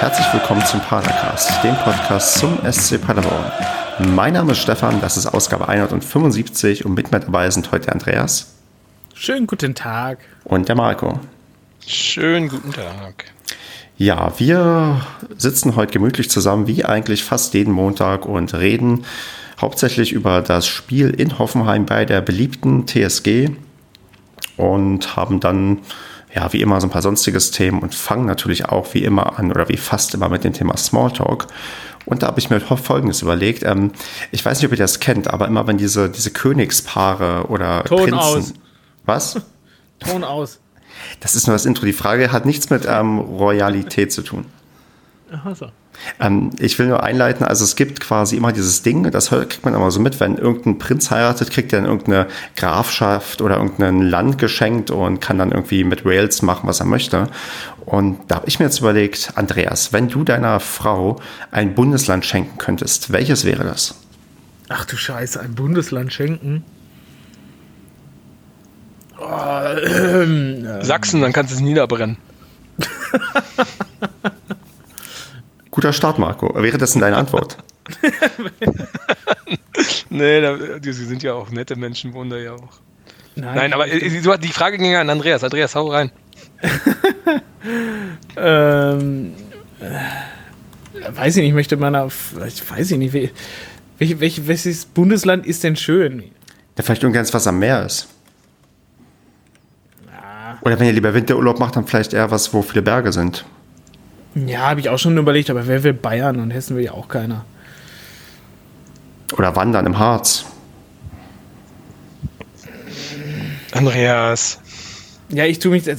herzlich willkommen zum Padercast, dem Podcast zum SC Paderborn. Mein Name ist Stefan, das ist Ausgabe 175 und mit mir dabei sind heute der Andreas. Schönen guten Tag. Und der Marco. Schönen guten Tag. Ja, wir sitzen heute gemütlich zusammen, wie eigentlich fast jeden Montag und reden hauptsächlich über das Spiel in Hoffenheim bei der beliebten TSG und haben dann ja, wie immer so ein paar sonstiges Themen und fangen natürlich auch wie immer an oder wie fast immer mit dem Thema Smalltalk. Und da habe ich mir Folgendes überlegt. Ähm, ich weiß nicht, ob ihr das kennt, aber immer wenn diese, diese Königspaare oder Ton Prinzen. aus. Was? Ton aus. Das ist nur das Intro. Die Frage hat nichts mit ähm, Royalität zu tun. Aha, so. Ähm, ich will nur einleiten, also es gibt quasi immer dieses Ding, das kriegt man immer so mit, wenn irgendein Prinz heiratet, kriegt er dann irgendeine Grafschaft oder irgendein Land geschenkt und kann dann irgendwie mit Wales machen, was er möchte. Und da habe ich mir jetzt überlegt, Andreas, wenn du deiner Frau ein Bundesland schenken könntest, welches wäre das? Ach du Scheiße, ein Bundesland schenken. Oh, ähm, Sachsen, dann kannst du es niederbrennen. Guter Start, Marco. Wäre das denn deine Antwort? nee, da, die, sie sind ja auch nette Menschen, Wunder ja auch. nein, Nein, aber äh, die Frage ging ja an Andreas. Andreas, hau rein. ähm, äh, weiß ich nicht, ich möchte meiner, ich weiß ich nicht, wel- welch, welch, welches Bundesland ist denn schön? Ja, vielleicht irgendwas, was am Meer ist. Oder wenn ihr lieber Winterurlaub macht, dann vielleicht eher was, wo viele Berge sind. Ja, habe ich auch schon überlegt, aber wer will Bayern und Hessen will ja auch keiner. Oder wandern im Harz. Andreas. Ja, ich tue mich. Äh,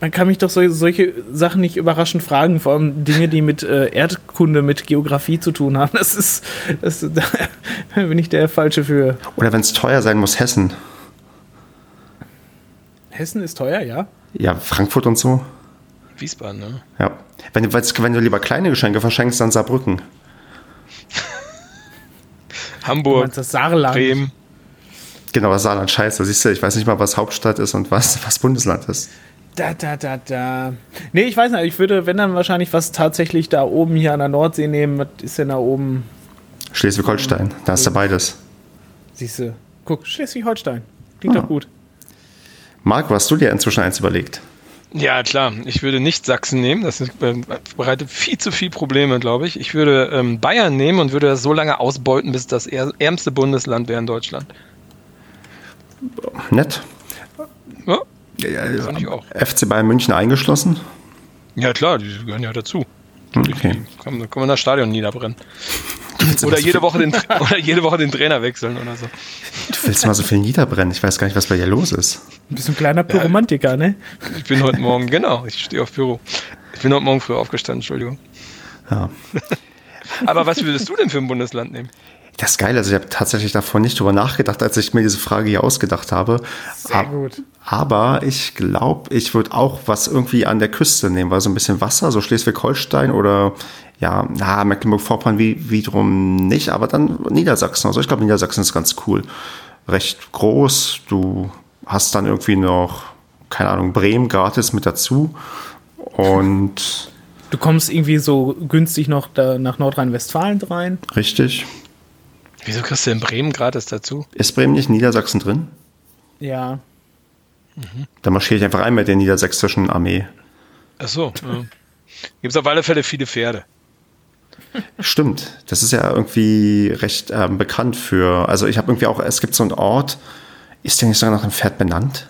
man kann mich doch so, solche Sachen nicht überraschend fragen, vor allem Dinge, die mit äh, Erdkunde, mit Geografie zu tun haben. Das ist. Das, da bin ich der Falsche für. Oder wenn es teuer sein muss, Hessen. Hessen ist teuer, ja? Ja, Frankfurt und so. Wiesbaden, ne? Ja. Wenn, du- wenn du lieber kleine Geschenke verschenkst, dann Saarbrücken. Du Hamburg, meinst das Saarland? Bremen. Genau, das Saarland scheiße. Siehst du, ich weiß nicht mal, was Hauptstadt ist und was, was Bundesland ist. Da, da, da, da. Nee, ich weiß nicht, ich würde, wenn dann wahrscheinlich was tatsächlich da oben hier an der Nordsee nehmen. Was ist denn da oben? Schleswig-Holstein, da hast du beides. Siehst du. Guck, Schleswig-Holstein. Klingt Ah. doch gut. Marco, hast du dir inzwischen eins überlegt? Ja, klar. Ich würde nicht Sachsen nehmen. Das äh, bereitet viel zu viel Probleme, glaube ich. Ich würde ähm, Bayern nehmen und würde das so lange ausbeuten, bis das är- ärmste Bundesland wäre in Deutschland. Nett. Ja, Ja, ich auch. FC Bayern München eingeschlossen? Ja, klar, die gehören ja dazu. Okay. Kann, kann man das Stadion niederbrennen. Oder so jede, Woche den, oder jede Woche den Trainer wechseln oder so. du willst mal so viel niederbrennen. Ich weiß gar nicht, was bei dir los ist. Du bist ein kleiner Pyromantiker, ne? Ich bin heute Morgen, genau, ich stehe auf Büro. Ich bin heute Morgen früh aufgestanden, Entschuldigung. Ja. Aber was würdest du denn für ein Bundesland nehmen? Das ist geil. Also ich habe tatsächlich davon nicht drüber nachgedacht, als ich mir diese Frage hier ausgedacht habe. Sehr gut. Aber ich glaube, ich würde auch was irgendwie an der Küste nehmen, weil so ein bisschen Wasser, so Schleswig-Holstein oder ja, na, Mecklenburg-Vorpommern wie, wiederum nicht, aber dann Niedersachsen. Also ich glaube, Niedersachsen ist ganz cool. Recht groß. Du hast dann irgendwie noch, keine Ahnung, Bremen gratis mit dazu. Und Du kommst irgendwie so günstig noch da nach Nordrhein-Westfalen rein. richtig. Wieso kriegst du in Bremen gratis dazu? Ist Bremen nicht in Niedersachsen drin? Ja. Da marschiere ich einfach ein mit der niedersächsischen Armee. Ach so. Ja. Gibt es auf alle Fälle viele Pferde. Stimmt, das ist ja irgendwie recht ähm, bekannt für. Also ich habe irgendwie auch, es gibt so einen Ort, ist der nicht sogar nach einem Pferd benannt?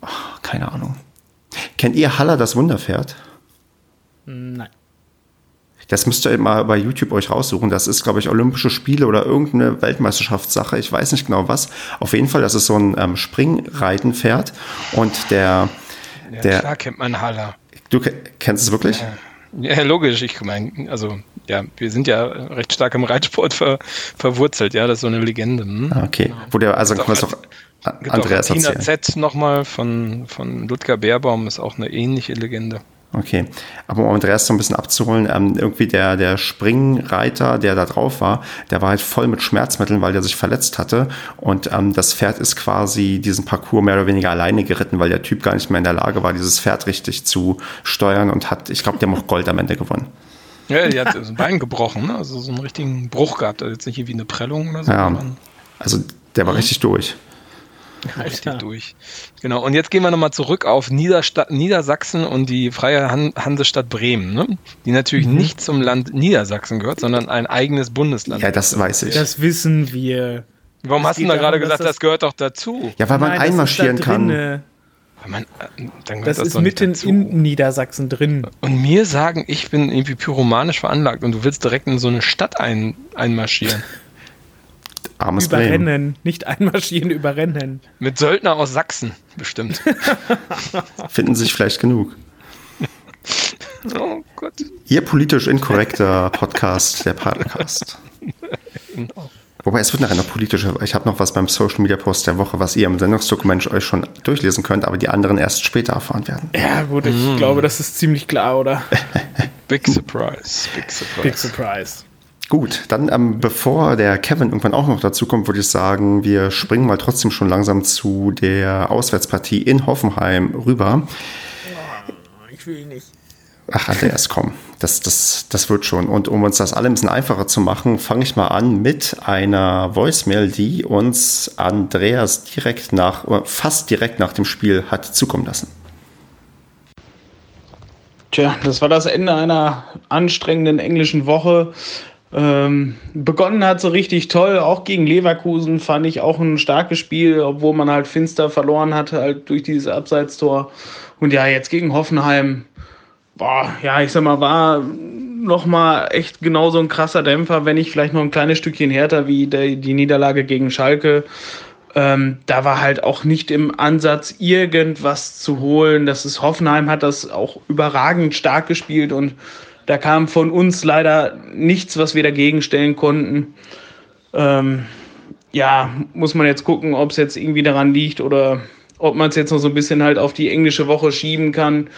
Oh, keine Ahnung. Kennt ihr Haller das Wunderpferd? Nein. Das müsst ihr mal bei YouTube euch raussuchen. Das ist, glaube ich, Olympische Spiele oder irgendeine Weltmeisterschaftssache. Ich weiß nicht genau was. Auf jeden Fall, das ist so ein ähm, Springreitenpferd. Und der, Ja, der, klar kennt man Haller. du ke- kennst es wirklich? Ja, logisch. Ich meine, also, ja, wir sind ja recht stark im Reitsport ver, verwurzelt. Ja, das ist so eine Legende. Hm? Ah, okay. Wo der, also kann man auch- es doch Andreas auch Tina erzählen. Z nochmal von, von Ludger Beerbaum, ist auch eine ähnliche Legende. Okay, aber um Andreas so ein bisschen abzuholen, ähm, irgendwie der, der Springreiter, der da drauf war, der war halt voll mit Schmerzmitteln, weil der sich verletzt hatte. Und ähm, das Pferd ist quasi diesen Parcours mehr oder weniger alleine geritten, weil der Typ gar nicht mehr in der Lage war, dieses Pferd richtig zu steuern und hat, ich glaube, der hat auch Gold am Ende gewonnen. Ja, die hat so ein Bein gebrochen, ne? also so einen richtigen Bruch gehabt. Also jetzt nicht irgendwie eine Prellung oder so. Ja, also der war mhm. richtig durch. Richtig durch. Genau. Und jetzt gehen wir nochmal zurück auf Niedersta Niedersachsen und die Freie Han Hansestadt Bremen, ne? die natürlich mhm. nicht zum Land Niedersachsen gehört, sondern ein eigenes Bundesland. Ja, das weiß ich. Das wissen wir. Warum das hast du da gerade gesagt, das, das, gehört doch dazu? Ja, weil man Nein, einmarschieren kann. Man, äh, das, das ist mitten in Niedersachsen drin. Und mir sagen, ich bin irgendwie pyromanisch veranlagt und du willst direkt in so eine Stadt ein, einmarschieren. Armes überrennen, Bremen. nicht einmarschieren, überrennen. Mit Söldner aus Sachsen, bestimmt. Finden sich vielleicht genug. Oh Gott. Ihr politisch inkorrekter Podcast, der Podcast. Genau. Wobei es wird nachher noch politischer. Ich habe noch was beim Social Media Post der Woche, was ihr im Sendungsdokument euch schon durchlesen könnt, aber die anderen erst später erfahren werden. Ja, gut, ich mm. glaube, das ist ziemlich klar, oder? Big surprise. Big surprise. Big surprise. Gut, dann ähm, bevor der Kevin irgendwann auch noch dazu kommt, würde ich sagen, wir springen mal trotzdem schon langsam zu der Auswärtspartie in Hoffenheim rüber. Ich will nicht. Ach, Andreas, komm, das, das, das wird schon. Und um uns das alle ein bisschen einfacher zu machen, fange ich mal an mit einer Voicemail, die uns Andreas direkt nach, fast direkt nach dem Spiel hat zukommen lassen. Tja, das war das Ende einer anstrengenden englischen Woche. Ähm, begonnen hat so richtig toll, auch gegen Leverkusen fand ich auch ein starkes Spiel, obwohl man halt finster verloren hat, halt durch dieses Abseitstor. Und ja, jetzt gegen Hoffenheim, boah, ja, ich sag mal, war nochmal echt genauso ein krasser Dämpfer, wenn nicht vielleicht noch ein kleines Stückchen härter wie der, die Niederlage gegen Schalke. Ähm, da war halt auch nicht im Ansatz irgendwas zu holen. Das ist Hoffenheim hat das auch überragend stark gespielt und da kam von uns leider nichts, was wir dagegen stellen konnten. Ähm, ja, muss man jetzt gucken, ob es jetzt irgendwie daran liegt oder ob man es jetzt noch so ein bisschen halt auf die englische Woche schieben kann.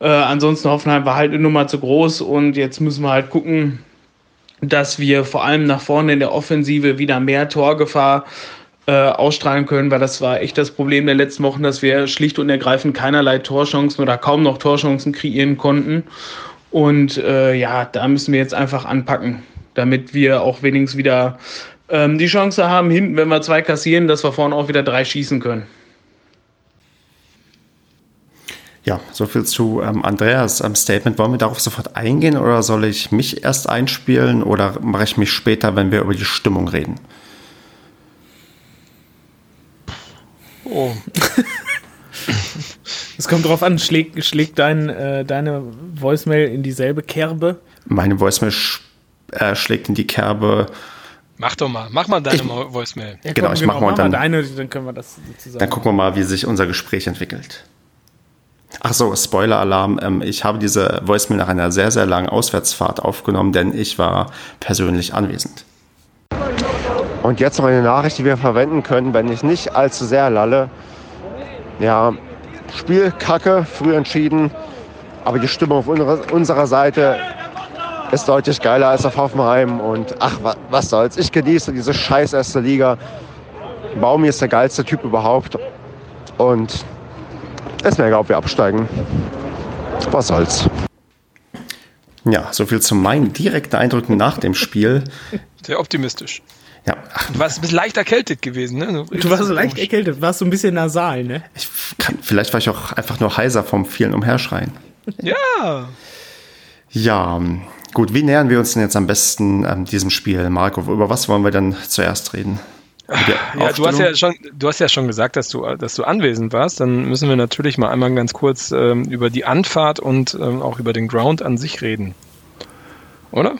Äh, ansonsten Hoffenheim war halt eine Nummer zu groß und jetzt müssen wir halt gucken, dass wir vor allem nach vorne in der Offensive wieder mehr Torgefahr äh, ausstrahlen können, weil das war echt das Problem der letzten Wochen, dass wir schlicht und ergreifend keinerlei Torchancen oder kaum noch Torchancen kreieren konnten. Und äh, ja, da müssen wir jetzt einfach anpacken, damit wir auch wenigstens wieder ähm, die Chance haben, hinten, wenn wir zwei kassieren, dass wir vorne auch wieder drei schießen können. Ja, soviel zu ähm, Andreas ähm, Statement. Wollen wir darauf sofort eingehen oder soll ich mich erst einspielen oder mache ich mich später, wenn wir über die Stimmung reden? Oh. Es kommt drauf an, schlägt, schlägt dein, äh, deine Voicemail in dieselbe Kerbe? Meine Voicemail sch äh, schlägt in die Kerbe. Mach doch mal, mach mal deine ich, Voicemail. Ja, genau, ich genau, mach mal, mach dann, deine, dann können wir das sozusagen. Dann gucken wir mal, wie sich unser Gespräch entwickelt. Ach so, Spoiler-Alarm. Ähm, ich habe diese Voicemail nach einer sehr, sehr langen Auswärtsfahrt aufgenommen, denn ich war persönlich anwesend. Und jetzt noch eine Nachricht, die wir verwenden können, wenn ich nicht allzu sehr lalle. Ja, Spiel kacke, früh entschieden. Aber die Stimmung auf unserer Seite ist deutlich geiler als auf Hoffenheim. Und ach, was soll's. Ich genieße diese scheiß erste Liga. Baumi ist der geilste Typ überhaupt. Und ist mir egal, ob wir absteigen. Was soll's. Ja, soviel zu meinen direkten Eindrücken nach dem Spiel. Sehr optimistisch. Ja. Du warst ein bisschen leicht erkältet gewesen, ne? Du warst so leicht erkältet, warst so ein bisschen nasal, ne? Ich kann, vielleicht war ich auch einfach nur heiser vom vielen Umherschreien. Ja. Ja, gut, wie nähern wir uns denn jetzt am besten ähm, diesem Spiel, Marco? Über was wollen wir denn zuerst reden? Ja, du hast ja schon, du hast ja schon gesagt, dass du, dass du anwesend warst. Dann müssen wir natürlich mal einmal ganz kurz ähm, über die Anfahrt und ähm, auch über den Ground an sich reden. Oder?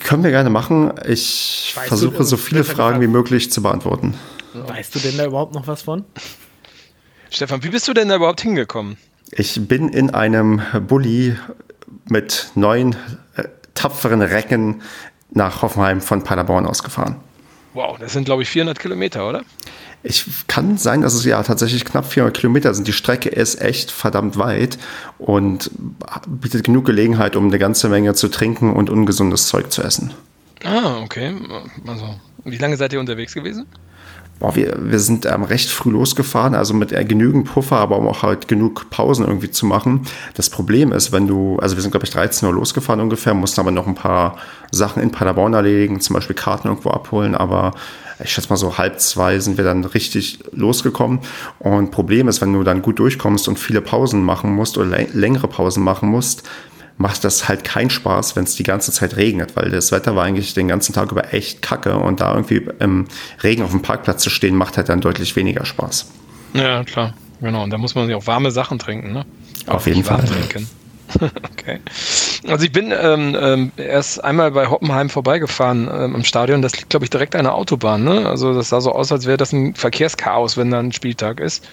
Können wir gerne machen. Ich weißt versuche du, so viele Fragen wie möglich zu beantworten. Weißt du denn da überhaupt noch was von? Stefan, wie bist du denn da überhaupt hingekommen? Ich bin in einem Bulli mit neun äh, tapferen Recken nach Hoffenheim von Paderborn ausgefahren. Wow, das sind glaube ich 400 Kilometer, oder? Ich kann sein, dass es ja tatsächlich knapp 400 Kilometer sind. Die Strecke ist echt verdammt weit und bietet genug Gelegenheit, um eine ganze Menge zu trinken und ungesundes Zeug zu essen. Ah, okay. Also, wie lange seid ihr unterwegs gewesen? Boah, wir, wir sind ähm, recht früh losgefahren, also mit äh, genügend Puffer, aber um auch halt genug Pausen irgendwie zu machen. Das Problem ist, wenn du, also wir sind glaube ich 13 Uhr losgefahren ungefähr, mussten aber noch ein paar Sachen in Paderborn erledigen, zum Beispiel Karten irgendwo abholen, aber ich schätze mal so halb zwei sind wir dann richtig losgekommen. Und Problem ist, wenn du dann gut durchkommst und viele Pausen machen musst oder längere Pausen machen musst, macht das halt keinen Spaß, wenn es die ganze Zeit regnet, weil das Wetter war eigentlich den ganzen Tag über echt kacke und da irgendwie im Regen auf dem Parkplatz zu stehen, macht halt dann deutlich weniger Spaß. Ja, klar. Genau. Und da muss man sich auch warme Sachen trinken, ne? Auf jeden Fall. Trinken. okay. Also ich bin ähm, ähm, erst einmal bei Hoppenheim vorbeigefahren ähm, im Stadion. Das liegt, glaube ich, direkt an der Autobahn. Ne? Also das sah so aus, als wäre das ein Verkehrschaos, wenn da ein Spieltag ist.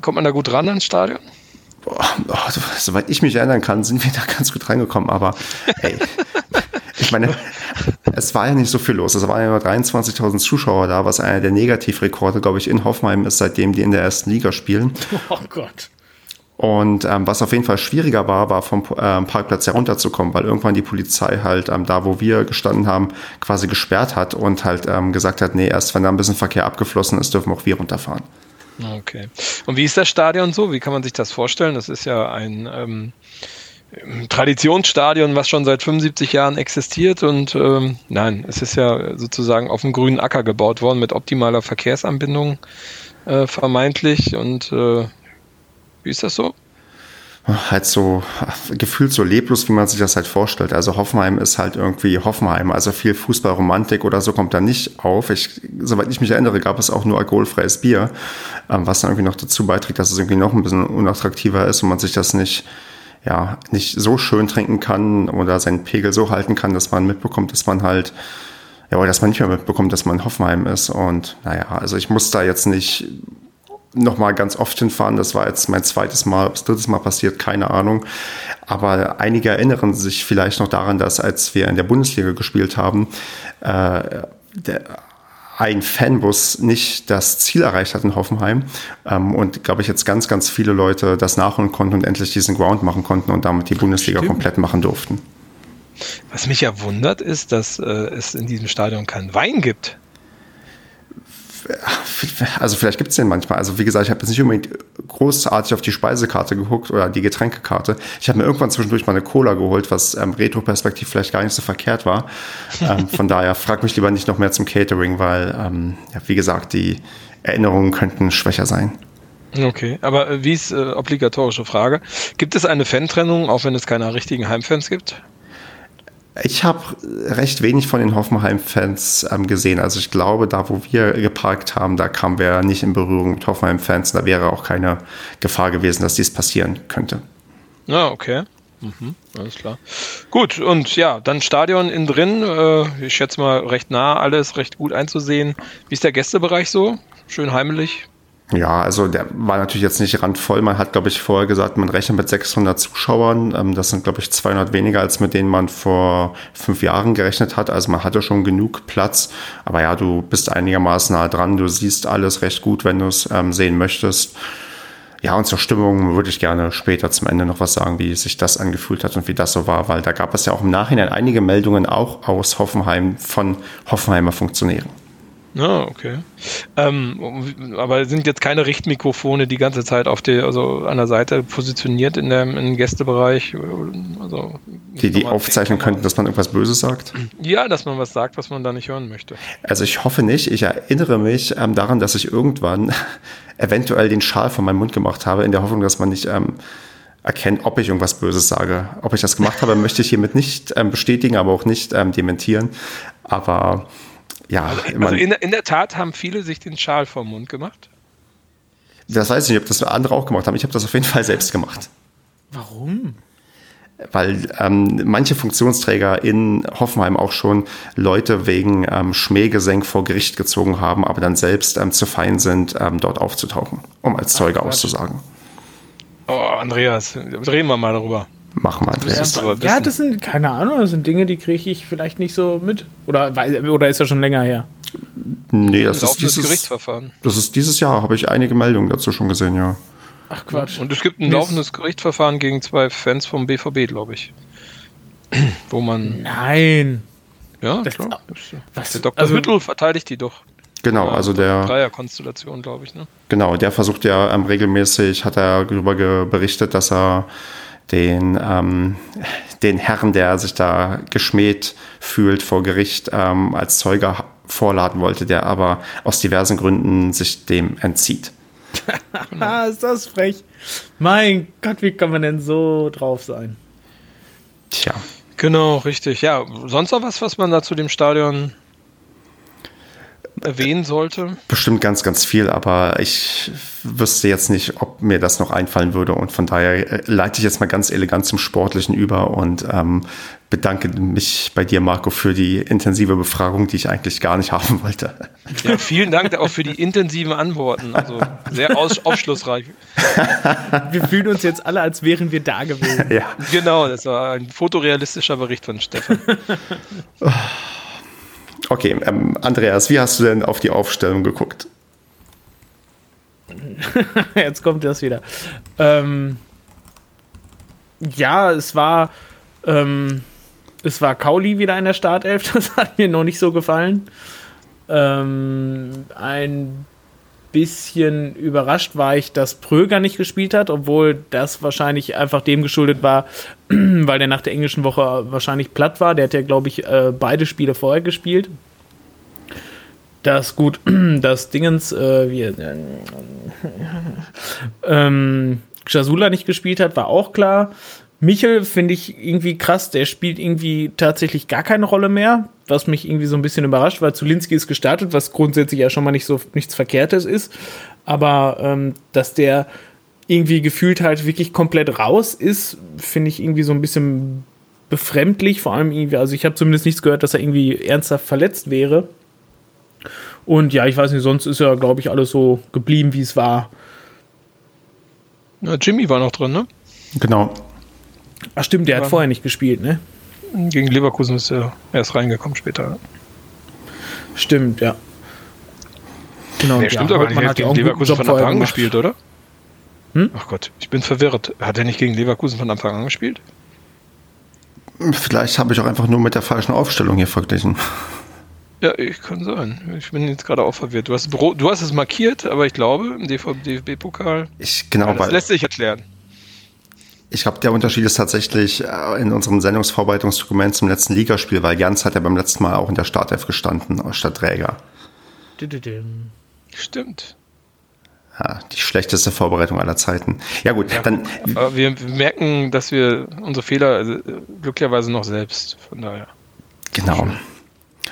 Kommt man da gut ran ans Stadion? Boah, oh, soweit ich mich erinnern kann, sind wir da ganz gut reingekommen. Aber ey, ich meine, es war ja nicht so viel los. Es waren ja nur 23.000 Zuschauer da, was einer der Negativrekorde, glaube ich, in Hoffenheim ist, seitdem die in der ersten Liga spielen. Oh Gott. Und ähm, was auf jeden Fall schwieriger war, war vom ähm, Parkplatz herunterzukommen, weil irgendwann die Polizei halt ähm, da, wo wir gestanden haben, quasi gesperrt hat und halt ähm, gesagt hat, nee, erst wenn da ein bisschen Verkehr abgeflossen ist, dürfen auch wir runterfahren. Okay. Und wie ist das Stadion so? Wie kann man sich das vorstellen? Das ist ja ein ähm, Traditionsstadion, was schon seit 75 Jahren existiert. Und ähm, nein, es ist ja sozusagen auf dem grünen Acker gebaut worden mit optimaler Verkehrsanbindung äh, vermeintlich. Und äh, wie ist das so? halt so gefühlt so leblos, wie man sich das halt vorstellt. Also Hoffenheim ist halt irgendwie Hoffenheim. Also viel Fußballromantik oder so kommt da nicht auf. Ich, soweit ich mich erinnere, gab es auch nur alkoholfreies Bier, ähm, was dann irgendwie noch dazu beiträgt, dass es irgendwie noch ein bisschen unattraktiver ist und man sich das nicht ja, nicht so schön trinken kann oder seinen Pegel so halten kann, dass man mitbekommt, dass man halt, ja, oder dass man nicht mehr mitbekommt, dass man Hoffenheim ist. Und naja, also ich muss da jetzt nicht noch mal ganz oft hinfahren. Das war jetzt mein zweites Mal, es drittes Mal passiert, keine Ahnung. Aber einige erinnern sich vielleicht noch daran, dass als wir in der Bundesliga gespielt haben, äh, der, ein Fanbus nicht das Ziel erreicht hat in Hoffenheim ähm, und glaube ich jetzt ganz, ganz viele Leute das nachholen konnten und endlich diesen Ground machen konnten und damit die Bundesliga Stimmt. komplett machen durften. Was mich ja wundert, ist, dass äh, es in diesem Stadion keinen Wein gibt also vielleicht gibt es den manchmal. Also wie gesagt, ich habe jetzt nicht unbedingt großartig auf die Speisekarte geguckt oder die Getränkekarte. Ich habe mir irgendwann zwischendurch mal eine Cola geholt, was ähm, Retro-Perspektiv vielleicht gar nicht so verkehrt war. ähm, von daher frag mich lieber nicht noch mehr zum Catering, weil, ähm, ja, wie gesagt, die Erinnerungen könnten schwächer sein. Okay, aber äh, wie ist äh, obligatorische Frage? Gibt es eine Fantrennung, auch wenn es keine richtigen Heimfans gibt? Ich habe recht wenig von den Hoffenheim-Fans ähm, gesehen. Also ich glaube, da wo wir geparkt haben, da kamen wir nicht in Berührung mit Hoffenheim-Fans. Da wäre auch keine Gefahr gewesen, dass dies passieren könnte. Ah, okay. Mhm, alles klar. Gut, und ja, dann Stadion innen drin. Äh, ich schätze mal recht nah, alles recht gut einzusehen. Wie ist der Gästebereich so? Schön heimelig? Ja, also der war natürlich jetzt nicht randvoll. Man hat, glaube ich, vorher gesagt, man rechnet mit 600 Zuschauern. Ähm, das sind, glaube ich, 200 weniger, als mit denen man vor fünf Jahren gerechnet hat. Also man hatte schon genug Platz. Aber ja, du bist einigermaßen nah dran. Du siehst alles recht gut, wenn du es ähm, sehen möchtest. Ja, und zur Stimmung würde ich gerne später zum Ende noch was sagen, wie sich das angefühlt hat und wie das so war, weil da gab es ja auch im Nachhinein einige Meldungen auch aus Hoffenheim von Hoffenheimer Funktionären. Ah, okay. Ähm, aber sind jetzt keine Richtmikrofone die ganze Zeit auf der, also an der Seite positioniert in dem, im Gästebereich? Also, die die aufzeichnen könnten, dass man irgendwas Böses sagt? Ja, dass man was sagt, was man da nicht hören möchte. Also ich hoffe nicht. Ich erinnere mich ähm, daran, dass ich irgendwann eventuell den Schal von meinem Mund gemacht habe, in der Hoffnung, dass man nicht ähm, erkennt, ob ich irgendwas Böses sage. Ob ich das gemacht habe, möchte ich hiermit nicht ähm, bestätigen, aber auch nicht ähm, dementieren. Aber ja, also, also in, in, der Tat haben viele sich den Schal vom Mund gemacht. Das weiß ich nicht, ob das andere auch gemacht haben. Ich habe das auf jeden Fall selbst gemacht. Warum? Weil ähm, manche Funktionsträger in Hoffenheim auch schon Leute wegen ähm, Schmähgesänk vor Gericht gezogen haben, aber dann selbst ähm, zu fein sind, ähm, dort aufzutauchen, um als Zeuge Ach, auszusagen. Oh, Andreas, reden wir mal darüber. Machen wir das. Ja, das sind, keine Ahnung, das sind Dinge, die kriege ich vielleicht nicht so mit. Oder, oder ist das schon länger her? Nee, das ist dieses Gerichtsverfahren. Das ist dieses Jahr, habe ich einige Meldungen dazu schon gesehen, ja. Ach Quatsch. Und es gibt ein laufendes Gerichtsverfahren gegen zwei Fans vom BVB, glaube ich. Wo man. Nein. Ja, das, klar. Was? Der Dr. Also, Hüttel verteidigt die doch. Genau, also der. Dreierkonstellation, glaube ich, ne? Genau, der versucht ja ähm, regelmäßig, hat er darüber berichtet, dass er den, ähm, den Herrn, der sich da geschmäht fühlt vor Gericht, ähm, als Zeuge vorladen wollte, der aber aus diversen Gründen sich dem entzieht. Ah, ist das frech. Mein Gott, wie kann man denn so drauf sein? Tja. Genau, richtig. Ja, sonst noch was, was man da zu dem Stadion erwähnen sollte? Bestimmt ganz, ganz viel, aber ich wüsste jetzt nicht, ob mir das noch einfallen würde. Und von daher äh, leite ich jetzt mal ganz elegant zum Sportlichen über und ähm, bedanke mich bei dir, Marco, für die intensive Befragung, die ich eigentlich gar nicht haben wollte. Ja, vielen Dank auch für die intensiven Antworten. Also sehr aufschlussreich. Wir fühlen uns jetzt alle, als wären wir da gewesen. Ja. Genau, das war ein fotorealistischer Bericht von Stefan. Okay, ähm, Andreas, wie hast du denn auf die Aufstellung geguckt? Jetzt kommt das wieder. Ähm, ja, es war, ähm, es war Kauli wieder in der Startelf. Das hat mir noch nicht so gefallen. Ähm, ein bisschen überrascht war ich, dass Pröger nicht gespielt hat, obwohl das wahrscheinlich einfach dem geschuldet war, weil der nach der englischen Woche wahrscheinlich platt war. Der hat ja, glaube ich, äh, beide Spiele vorher gespielt. Das gut, das Dingens, äh, wie, äh, ähm, Jasula nicht gespielt hat, war auch klar. Michel finde ich irgendwie krass, der spielt irgendwie tatsächlich gar keine Rolle mehr, was mich irgendwie so ein bisschen überrascht, weil Zulinski ist gestartet, was grundsätzlich ja schon mal nicht so nichts Verkehrtes ist. Aber ähm, dass der irgendwie gefühlt halt wirklich komplett raus ist, finde ich irgendwie so ein bisschen befremdlich. Vor allem irgendwie, also ich habe zumindest nichts gehört, dass er irgendwie ernsthaft verletzt wäre. Und ja, ich weiß nicht, sonst ist ja, glaube ich, alles so geblieben, wie es war. Ja, Jimmy war noch drin, ne? Genau. Ach stimmt, der hat vorher nicht gespielt, ne? Gegen Leverkusen ist er erst reingekommen später. Stimmt, ja. Genau, nee, stimmt ja, aber nicht. Er hat gegen Leverkusen von Anfang an gespielt, oder? Hm? Ach Gott, ich bin verwirrt. Hat er nicht gegen Leverkusen von Anfang an gespielt? Vielleicht habe ich auch einfach nur mit der falschen Aufstellung hier verglichen. Ja, ich kann sein. Ich bin jetzt gerade auch verwirrt. Du hast, du hast es markiert, aber ich glaube, im DFB-Pokal. Ich, genau, ja, das lässt sich erklären. Ich glaube, der Unterschied ist tatsächlich äh, in unserem Sendungsvorbereitungsdokument zum letzten Ligaspiel, weil Jans hat ja beim letzten Mal auch in der Startelf gestanden, statt Träger. Stimmt. Ja, die schlechteste Vorbereitung aller Zeiten. Ja gut, ja, dann. Aber wir merken, dass wir unsere Fehler also, glücklicherweise noch selbst. Von daher. Genau.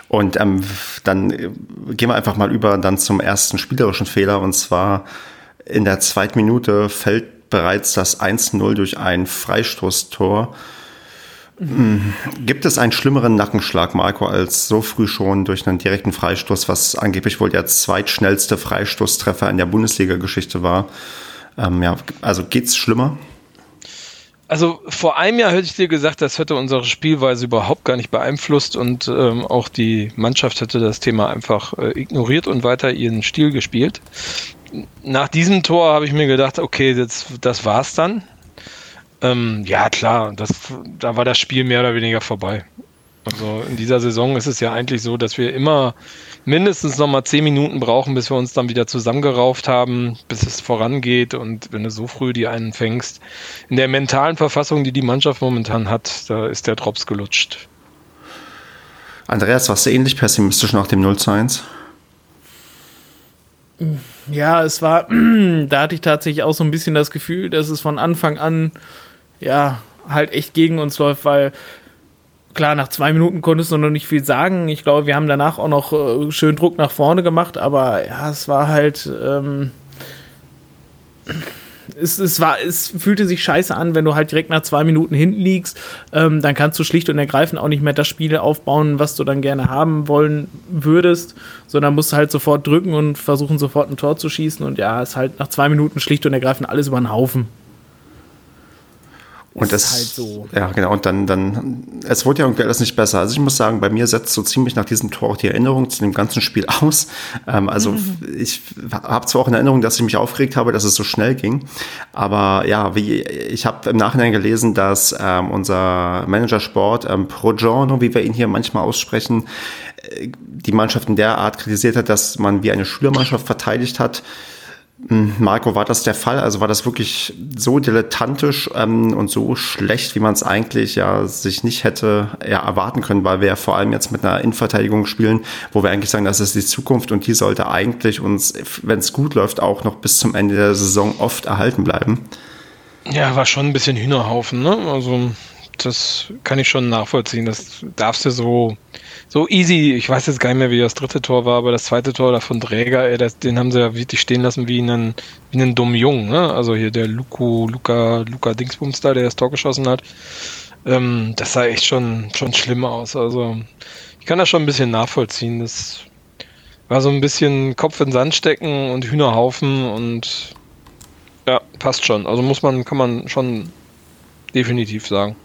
Und ähm, dann äh, gehen wir einfach mal über dann zum ersten spielerischen Fehler und zwar in der zweiten Minute fällt bereits das 1-0 durch ein Freistoßtor. Mhm. Gibt es einen schlimmeren Nackenschlag, Marco, als so früh schon durch einen direkten Freistoß, was angeblich wohl der zweitschnellste Freistoßtreffer in der Bundesliga-Geschichte war? Ähm, ja, also geht's schlimmer? Also vor einem Jahr hätte ich dir gesagt, das hätte unsere Spielweise überhaupt gar nicht beeinflusst und ähm, auch die Mannschaft hätte das Thema einfach äh, ignoriert und weiter ihren Stil gespielt nach diesem Tor habe ich mir gedacht, okay, das, das war's dann. Ähm, ja, klar, das, da war das Spiel mehr oder weniger vorbei. Also in dieser Saison ist es ja eigentlich so, dass wir immer mindestens noch mal zehn Minuten brauchen, bis wir uns dann wieder zusammengerauft haben, bis es vorangeht. Und wenn du so früh die einen fängst, in der mentalen Verfassung, die die Mannschaft momentan hat, da ist der Drops gelutscht. Andreas, warst du ähnlich pessimistisch nach dem 0 zu 1? Ja, es war, da hatte ich tatsächlich auch so ein bisschen das Gefühl, dass es von Anfang an, ja, halt echt gegen uns läuft, weil klar, nach zwei Minuten konntest du noch nicht viel sagen. Ich glaube, wir haben danach auch noch äh, schön Druck nach vorne gemacht, aber ja, es war halt, ähm, es, es, war, es fühlte sich scheiße an, wenn du halt direkt nach zwei Minuten hinten liegst. Ähm, dann kannst du schlicht und ergreifend auch nicht mehr das Spiel aufbauen, was du dann gerne haben wollen würdest, sondern musst halt sofort drücken und versuchen, sofort ein Tor zu schießen. Und ja, ist halt nach zwei Minuten schlicht und ergreifend alles über den Haufen. Und es, halt so. Ja, genau. Und dann, dann, es wurde ja irgendwie alles nicht besser. Also ich muss sagen, bei mir setzt so ziemlich nach diesem Tor auch die Erinnerung zu dem ganzen Spiel aus. Ähm, also mhm. ich habe zwar auch in Erinnerung, dass ich mich aufgeregt habe, dass es so schnell ging. Aber ja, wie ich habe im Nachhinein gelesen, dass ähm, unser Manager Sport, ähm, Progiorno, wie wir ihn hier manchmal aussprechen, äh, die Mannschaft in der Art kritisiert hat, dass man wie eine Schülermannschaft verteidigt hat. Hm, Marco, war das der Fall? Also war das wirklich so dilettantisch ähm, und so schlecht, wie man es eigentlich ja sich nicht hätte ja, erwarten können, weil wir ja vor allem jetzt mit einer Innenverteidigung spielen, wo wir eigentlich sagen, das ist die Zukunft und die sollte eigentlich uns, wenn es gut läuft, auch noch bis zum Ende der Saison oft erhalten bleiben. Ja, war schon ein bisschen Hühnerhaufen, ne? Also das kann ich schon nachvollziehen. Das darfst du so so easy. Ich weiß jetzt gar nicht mehr, wie das dritte Tor war, aber das zweite Tor da von Dräger, ey, das, den haben sie ja wirklich stehen lassen wie einen, wie einen dummen Jungen. Ne? Also hier der Luku, Luca, Luca Dingsbums da, der das Tor geschossen hat. Ähm, das sah echt schon, schon schlimm aus. Also ich kann das schon ein bisschen nachvollziehen. Das war so ein bisschen Kopf in Sand stecken und Hühnerhaufen und ja, passt schon. Also muss man, kann man schon definitiv sagen.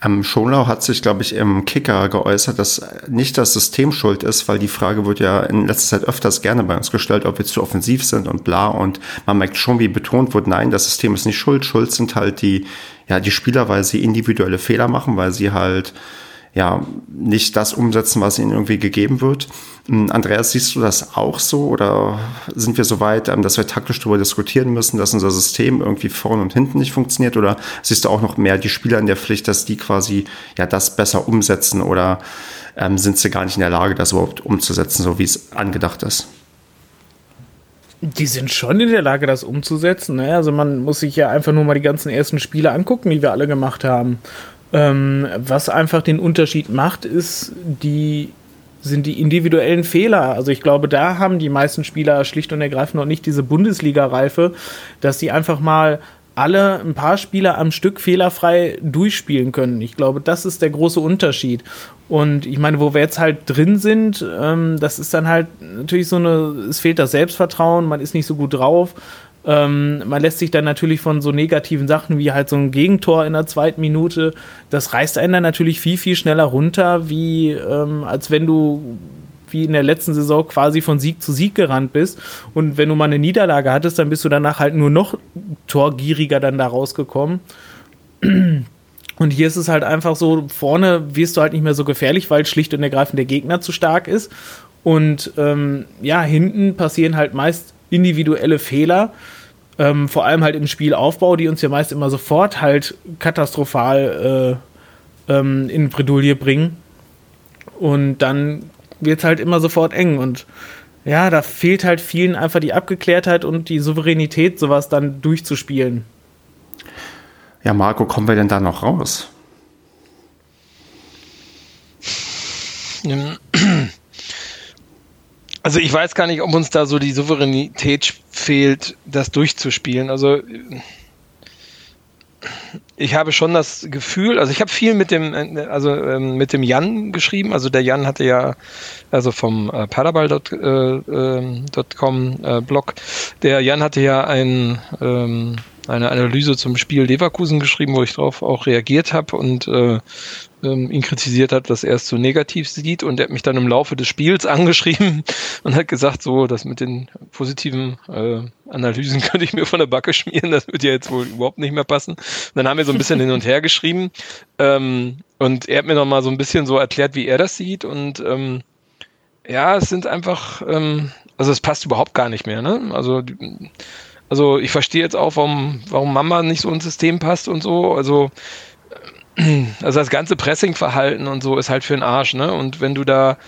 Ähm, Schonlau hat sich, glaube ich, im Kicker geäußert, dass nicht das System schuld ist, weil die Frage wird ja in letzter Zeit öfters gerne bei uns gestellt, ob wir zu offensiv sind und bla. Und man merkt schon, wie betont wird, nein, das System ist nicht schuld. Schuld sind halt die, ja, die Spieler, weil sie individuelle Fehler machen, weil sie halt ja, nicht das umsetzen, was ihnen irgendwie gegeben wird. Hm, Andreas, siehst du das auch so oder sind wir so weit, ähm, dass wir taktisch darüber diskutieren müssen, dass unser System irgendwie vorne und hinten nicht funktioniert oder siehst du auch noch mehr die Spieler in der Pflicht, dass die quasi ja das besser umsetzen oder ähm, sind sie gar nicht in der Lage, das überhaupt umzusetzen, so wie es angedacht ist? Die sind schon in der Lage, das umzusetzen. Ne? Also man muss sich ja einfach nur mal die ganzen ersten Spiele angucken, die wir alle gemacht haben. Ähm, was einfach den Unterschied macht, ist die sind die individuellen Fehler. Also ich glaube, da haben die meisten Spieler schlicht und ergreifend noch nicht diese Bundesliga-Reife, dass sie einfach mal alle ein paar Spieler am Stück fehlerfrei durchspielen können. Ich glaube, das ist der große Unterschied. Und ich meine, wo wir jetzt halt drin sind, ähm, das ist dann halt natürlich so eine, es fehlt das Selbstvertrauen, man ist nicht so gut drauf. Ähm, man lässt sich dann natürlich von so negativen Sachen wie halt so ein Gegentor in der zweiten Minute, das reißt einen dann natürlich viel, viel schneller runter, wie ähm, als wenn du wie in der letzten Saison quasi von Sieg zu Sieg gerannt bist. Und wenn du mal eine Niederlage hattest, dann bist du danach halt nur noch torgieriger dann da rausgekommen. Und hier ist es halt einfach so, vorne wirst du halt nicht mehr so gefährlich, weil schlicht und ergreifend der Gegner zu stark ist. Und ähm, ja, hinten passieren halt meist individuelle Fehler ähm, vor allem halt im Spielaufbau, die uns ja meist immer sofort halt katastrophal äh, ähm, in Bredouille bringen. Und dann wird es halt immer sofort eng. Und ja, da fehlt halt vielen einfach die Abgeklärtheit und die Souveränität, sowas dann durchzuspielen. Ja, Marco, kommen wir denn da noch raus? Also ich weiß gar nicht, ob uns da so die Souveränität fehlt, das durchzuspielen. Also ich habe schon das Gefühl, also ich habe viel mit dem, also ähm, mit dem Jan geschrieben. Also der Jan hatte ja, also vom äh, Paderball.com äh, äh, Blog, der Jan hatte ja ein ähm, eine Analyse zum Spiel Leverkusen geschrieben, wo ich darauf auch reagiert habe und äh, ähm, ihn kritisiert hat, dass er es so negativ sieht und er hat mich dann im Laufe des Spiels angeschrieben und hat gesagt, so, das mit den positiven äh, Analysen könnte ich mir von der Backe schmieren, das wird ja jetzt wohl überhaupt nicht mehr passen. Und dann haben wir so ein bisschen hin und her geschrieben ähm, und er hat mir noch mal so ein bisschen so erklärt, wie er das sieht und ähm, ja, es sind einfach, ähm, also es passt überhaupt gar nicht mehr, ne? Also also ich verstehe jetzt auch, warum, warum Mama nicht so ins System passt und so. Also, also das ganze Pressingverhalten und so ist halt für den Arsch, ne? Und wenn du da,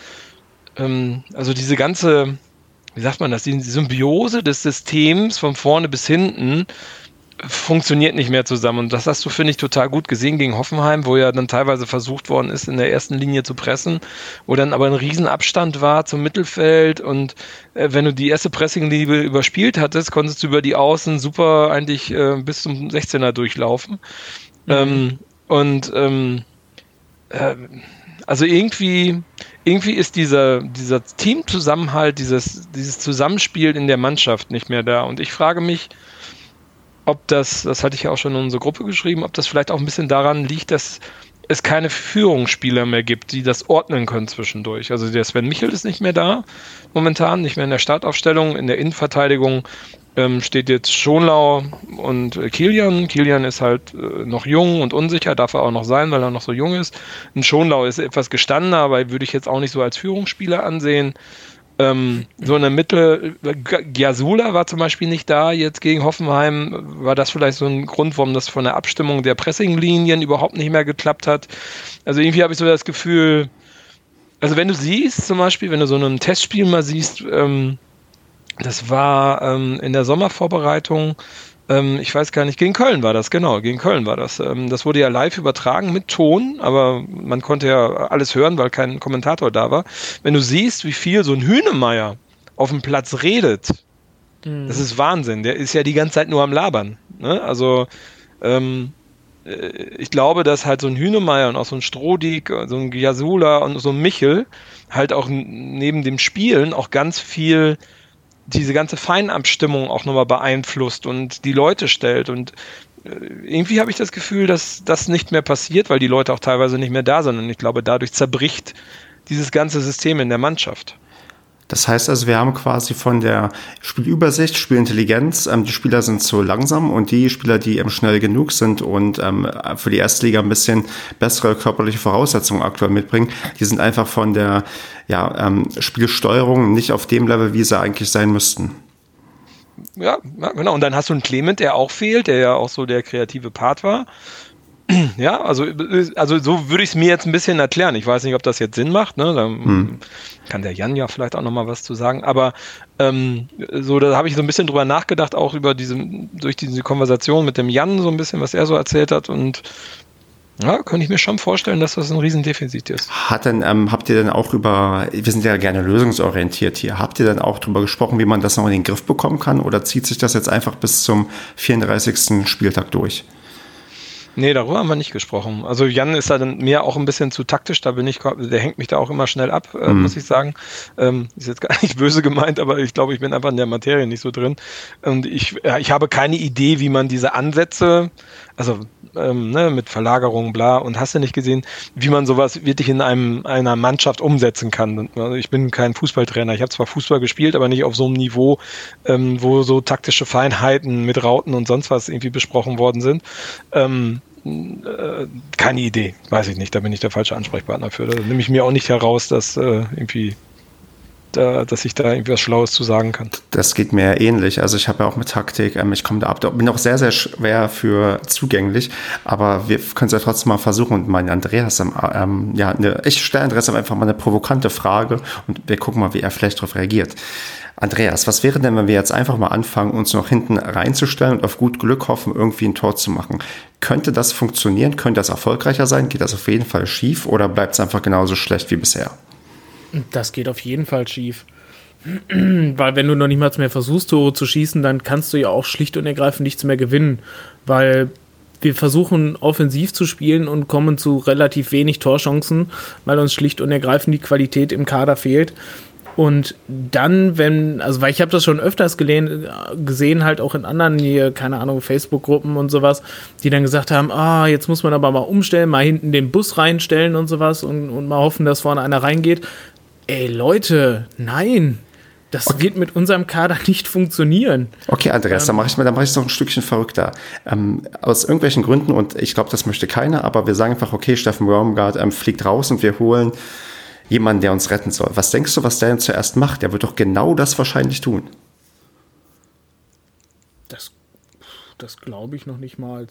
ähm, also diese ganze, wie sagt man das, die Symbiose des Systems von vorne bis hinten, funktioniert nicht mehr zusammen. Und das hast du, finde ich, total gut gesehen gegen Hoffenheim, wo ja dann teilweise versucht worden ist, in der ersten Linie zu pressen, wo dann aber ein Riesenabstand war zum Mittelfeld und äh, wenn du die erste Pressinglinie überspielt hattest, konntest du über die Außen super eigentlich äh, bis zum 16er durchlaufen. Mhm. Ähm, und ähm, äh, also irgendwie, irgendwie ist dieser, dieser Teamzusammenhalt, dieses, dieses Zusammenspiel in der Mannschaft nicht mehr da. Und ich frage mich, ob das, das hatte ich ja auch schon in unsere Gruppe geschrieben, ob das vielleicht auch ein bisschen daran liegt, dass es keine Führungsspieler mehr gibt, die das ordnen können zwischendurch. Also der Sven Michel ist nicht mehr da momentan, nicht mehr in der Startaufstellung. In der Innenverteidigung ähm, steht jetzt Schonlau und äh, Kilian. Kilian ist halt äh, noch jung und unsicher, darf er auch noch sein, weil er noch so jung ist. Und Schonlau ist etwas gestandener, aber würde ich jetzt auch nicht so als Führungsspieler ansehen. Ähm, so in der Mitte, Giasula war zum Beispiel nicht da jetzt gegen Hoffenheim. War das vielleicht so ein Grund, warum das von der Abstimmung der Pressinglinien überhaupt nicht mehr geklappt hat? Also irgendwie habe ich so das Gefühl, also wenn du siehst, zum Beispiel, wenn du so ein Testspiel mal siehst, ähm, das war ähm, in der Sommervorbereitung, ähm, ich weiß gar nicht, gegen Köln war das, genau, gegen Köln war das. Ähm, das wurde ja live übertragen mit Ton, aber man konnte ja alles hören, weil kein Kommentator da war. Wenn du siehst, wie viel so ein Hühnemeier auf dem Platz redet, mhm. das ist Wahnsinn. Der ist ja die ganze Zeit nur am Labern. Ne? Also, ähm, äh, ich glaube, dass halt so ein Hühnemeier und auch so ein Strohdig, so ein Giasula und so ein Michel halt auch neben dem Spielen auch ganz viel diese ganze Feinabstimmung auch nochmal beeinflusst und die Leute stellt. Und äh, irgendwie habe ich das Gefühl, dass das nicht mehr passiert, weil die Leute auch teilweise nicht mehr da sind. Und ich glaube, dadurch zerbricht dieses ganze System in der Mannschaft. Das heißt also, wir haben quasi von der Spielübersicht, Spielintelligenz, ähm, die Spieler sind zu langsam und die Spieler, die eben schnell genug sind und ähm, für die Erstliga ein bisschen bessere körperliche Voraussetzungen aktuell mitbringen, die sind einfach von der ja, ähm, Spielsteuerung nicht auf dem Level, wie sie eigentlich sein müssten. Ja, genau. Und dann hast du einen Clement, der auch fehlt, der ja auch so der kreative Part war. Ja, also, also so würde ich es mir jetzt ein bisschen erklären. Ich weiß nicht, ob das jetzt Sinn macht. Ne? Da hm. kann der Jan ja vielleicht auch nochmal was zu sagen. Aber ähm, so, da habe ich so ein bisschen drüber nachgedacht, auch über diese, durch diese Konversation mit dem Jan, so ein bisschen, was er so erzählt hat. Und ja, könnte ich mir schon vorstellen, dass das ein Riesendefizit ist. Hat denn, ähm, habt ihr denn auch über, wir sind ja gerne lösungsorientiert hier, habt ihr denn auch darüber gesprochen, wie man das noch in den Griff bekommen kann oder zieht sich das jetzt einfach bis zum 34. Spieltag durch? Nee, darüber haben wir nicht gesprochen. Also Jan ist da dann mir auch ein bisschen zu taktisch, da bin ich, der hängt mich da auch immer schnell ab, äh, mhm. muss ich sagen. Ähm, ist jetzt gar nicht böse gemeint, aber ich glaube, ich bin einfach in der Materie nicht so drin. Und ich, ja, ich habe keine Idee, wie man diese Ansätze, also ähm, ne, mit Verlagerung, bla, und hast du nicht gesehen, wie man sowas wirklich in einem, einer Mannschaft umsetzen kann. Also ich bin kein Fußballtrainer. Ich habe zwar Fußball gespielt, aber nicht auf so einem Niveau, ähm, wo so taktische Feinheiten mit Rauten und sonst was irgendwie besprochen worden sind. Ähm, äh, keine Idee, weiß ich nicht, da bin ich der falsche Ansprechpartner für. Da nehme ich mir auch nicht heraus, dass äh, irgendwie da, dass ich da irgendwas Schlaues zu sagen kann. Das geht mir ähnlich. Also ich habe ja auch mit Taktik, ähm, ich komme da ab, bin auch sehr, sehr schwer für zugänglich, aber wir können es ja trotzdem mal versuchen. Und mein Andreas, ähm, ja, eine, ich stelle Andreas einfach mal eine provokante Frage und wir gucken mal, wie er vielleicht darauf reagiert. Andreas, was wäre denn, wenn wir jetzt einfach mal anfangen, uns noch hinten reinzustellen und auf gut Glück hoffen, irgendwie ein Tor zu machen? Könnte das funktionieren? Könnte das erfolgreicher sein? Geht das auf jeden Fall schief oder bleibt es einfach genauso schlecht wie bisher? Das geht auf jeden Fall schief. Weil wenn du noch nicht mal mehr versuchst, Tore zu schießen, dann kannst du ja auch schlicht und ergreifend nichts mehr gewinnen. Weil wir versuchen offensiv zu spielen und kommen zu relativ wenig Torchancen, weil uns schlicht und ergreifend die Qualität im Kader fehlt. Und dann, wenn, also weil ich habe das schon öfters gelehnt, gesehen, halt auch in anderen hier, keine Ahnung, Facebook-Gruppen und sowas, die dann gesagt haben, ah, jetzt muss man aber mal umstellen, mal hinten den Bus reinstellen und sowas und, und mal hoffen, dass vorne einer reingeht. Ey, Leute, nein. Das okay. wird mit unserem Kader nicht funktionieren. Okay, Andreas, ähm, dann mache ich mach es noch ein Stückchen verrückter. Ähm, aus irgendwelchen Gründen, und ich glaube, das möchte keiner, aber wir sagen einfach, okay, Steffen Baumgart ähm, fliegt raus und wir holen jemanden, der uns retten soll. Was denkst du, was der denn zuerst macht? Der wird doch genau das wahrscheinlich tun. Das, das glaube ich noch nicht mal.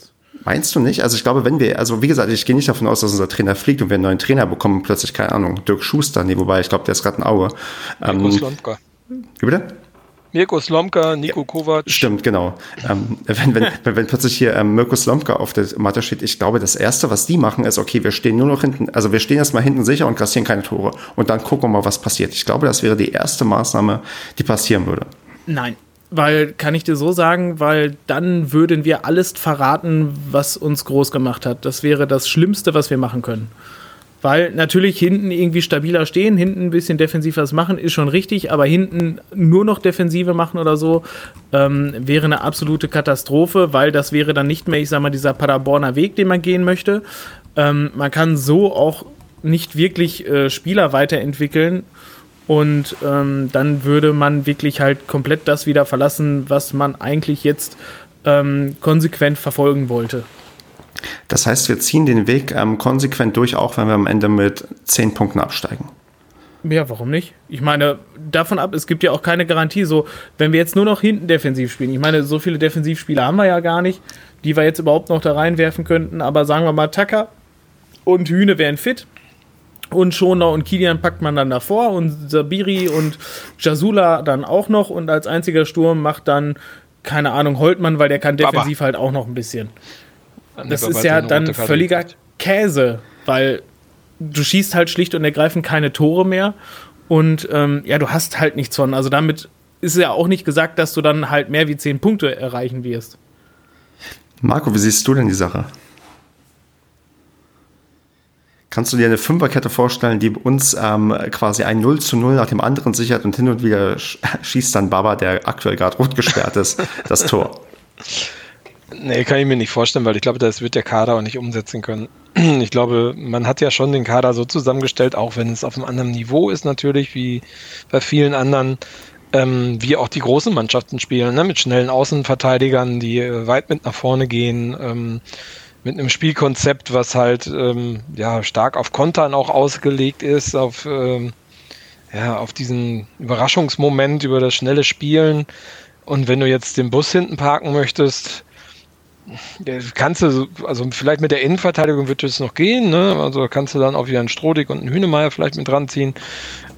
Meinst du nicht? Also ich glaube, wenn wir, also wie gesagt, ich gehe nicht davon aus, dass unser Trainer fliegt und wir einen neuen Trainer bekommen, plötzlich, keine Ahnung, Dirk Schuster, nee, wobei ich glaube, der ist gerade ein Aue. Ähm, Mirko Slomka. Wie bitte? Mirko Slomka, Nico ja, Kovac. Stimmt, genau. Ähm, wenn, wenn, wenn, wenn, plötzlich hier ähm, Mirko Slomka auf der Matte steht, ich glaube, das Erste, was die machen, ist, okay, wir stehen nur noch hinten, also wir stehen erstmal hinten sicher und kassieren keine Tore. Und dann gucken wir mal, was passiert. Ich glaube, das wäre die erste Maßnahme, die passieren würde. Nein, weil, kann ich dir so sagen, weil dann würden wir alles verraten, was uns groß gemacht hat. Das wäre das Schlimmste, was wir machen können. Weil natürlich hinten irgendwie stabiler stehen, hinten ein bisschen defensiv was machen, ist schon richtig, aber hinten nur noch Defensive machen oder so, ähm, wäre eine absolute Katastrophe, weil das wäre dann nicht mehr, ich sag mal, dieser Paderborner Weg, den man gehen möchte. Ähm, man kann so auch nicht wirklich äh, Spieler weiterentwickeln. Und ähm, dann würde man wirklich halt komplett das wieder verlassen, was man eigentlich jetzt ähm, konsequent verfolgen wollte. Das heißt, wir ziehen den Weg ähm, konsequent durch, auch wenn wir am Ende mit 10 Punkten absteigen. Ja, warum nicht? Ich meine, davon ab, es gibt ja auch keine Garantie, so, wenn wir jetzt nur noch hinten defensiv spielen. Ich meine, so viele Defensivspieler haben wir ja gar nicht, die wir jetzt überhaupt noch da reinwerfen könnten, aber sagen wir mal, Tucker und Hühne wären fit. Und Schoner und Kilian packt man dann davor und Sabiri und Jasula dann auch noch und als einziger Sturm macht dann, keine Ahnung, Holtmann, weil der kann defensiv Baba. halt auch noch ein bisschen das ist ja dann völliger Käse, weil du schießt halt schlicht und ergreifend keine Tore mehr und ähm, ja, du hast halt nichts von. Also damit ist ja auch nicht gesagt, dass du dann halt mehr wie zehn Punkte erreichen wirst. Marco, wie siehst du denn die Sache? Kannst du dir eine Fünferkette vorstellen, die uns ähm, quasi ein 0 zu 0 nach dem anderen sichert und hin und wieder schießt dann Baba, der aktuell gerade rot gesperrt ist, das Tor? Nee, kann ich mir nicht vorstellen, weil ich glaube, das wird der Kader auch nicht umsetzen können. Ich glaube, man hat ja schon den Kader so zusammengestellt, auch wenn es auf einem anderen Niveau ist natürlich, wie bei vielen anderen, ähm, wie auch die großen Mannschaften spielen, ne? mit schnellen Außenverteidigern, die äh, weit mit nach vorne gehen, ähm, mit einem Spielkonzept, was halt ähm, ja stark auf Kontern auch ausgelegt ist, auf ähm, ja, auf diesen Überraschungsmoment über das schnelle Spielen. Und wenn du jetzt den Bus hinten parken möchtest, kannst du, also vielleicht mit der Innenverteidigung wird es noch gehen, ne? Also kannst du dann auch wieder einen Strodig und einen Hühnemeier vielleicht mit dran ziehen,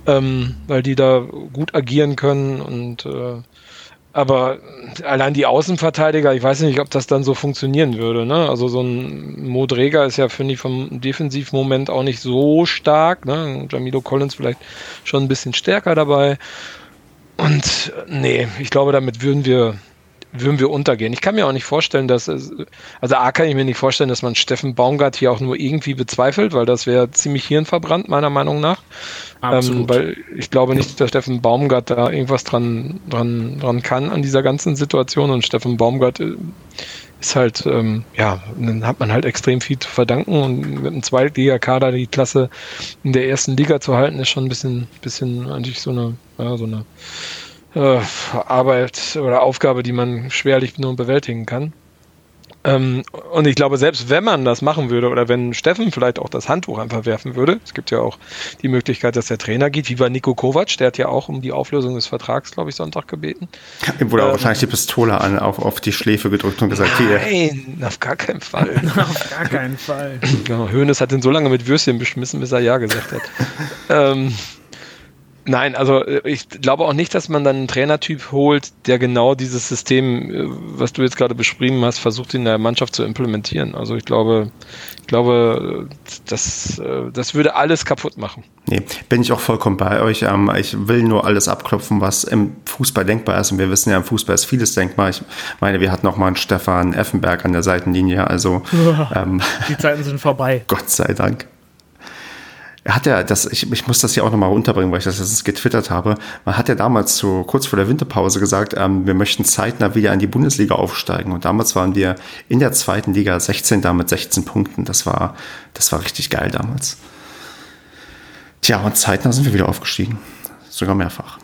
ähm, weil die da gut agieren können und äh, aber allein die Außenverteidiger, ich weiß nicht, ob das dann so funktionieren würde. Ne? Also so ein Modreger ist ja, finde ich, vom Defensivmoment auch nicht so stark. Ne? Jamilo Collins vielleicht schon ein bisschen stärker dabei. Und nee, ich glaube, damit würden wir würden wir untergehen. Ich kann mir auch nicht vorstellen, dass also A kann ich mir nicht vorstellen, dass man Steffen Baumgart hier auch nur irgendwie bezweifelt, weil das wäre ziemlich hirnverbrannt, meiner Meinung nach. Ähm, weil ich glaube nicht, dass Steffen Baumgart da irgendwas dran, dran, dran kann an dieser ganzen Situation und Steffen Baumgart äh, ist halt, ähm, ja, dann hat man halt extrem viel zu verdanken und mit einem Zweitligakader die Klasse in der ersten Liga zu halten, ist schon ein bisschen, bisschen eigentlich so eine, ja, so eine äh, Arbeit oder Aufgabe, die man schwerlich nur bewältigen kann. Ähm, und ich glaube, selbst wenn man das machen würde oder wenn Steffen vielleicht auch das Handtuch einfach werfen würde, es gibt ja auch die Möglichkeit, dass der Trainer geht, wie bei Nico Kovac, der hat ja auch um die Auflösung des Vertrags, glaube ich, Sonntag gebeten. Ihm wurde ähm, wahrscheinlich die Pistole an, auf, auf die Schläfe gedrückt und gesagt, Nein, hier. auf gar keinen Fall. auf gar keinen Fall. Genau, Hoeneß hat ihn so lange mit Würstchen beschmissen, bis er Ja gesagt hat. ähm, Nein, also äh, ich glaube auch nicht, dass man dann einen Trainertyp holt, der genau dieses System, äh, was du jetzt gerade beschrieben hast, versucht in der Mannschaft zu implementieren. Also ich glaube, ich glaube, das, äh, das würde alles kaputt machen. Nee, bin ich auch vollkommen bei euch. Ähm, ich will nur alles abklopfen, was im Fußball denkbar ist. Und wir wissen ja, im Fußball ist vieles denkbar. Ich meine, wir hatten auch mal einen Stefan Effenberg an der Seitenlinie. Also ähm, die Zeiten sind vorbei. Gott sei Dank. Er hat ja, das, ich, ich muss das hier auch nochmal runterbringen, weil ich das jetzt getwittert habe. Man hat ja damals so kurz vor der Winterpause gesagt, ähm, wir möchten zeitnah wieder in die Bundesliga aufsteigen. Und damals waren wir in der zweiten Liga 16 da mit 16 Punkten. Das war, das war richtig geil damals. Tja, und zeitnah sind wir wieder aufgestiegen. Sogar mehrfach.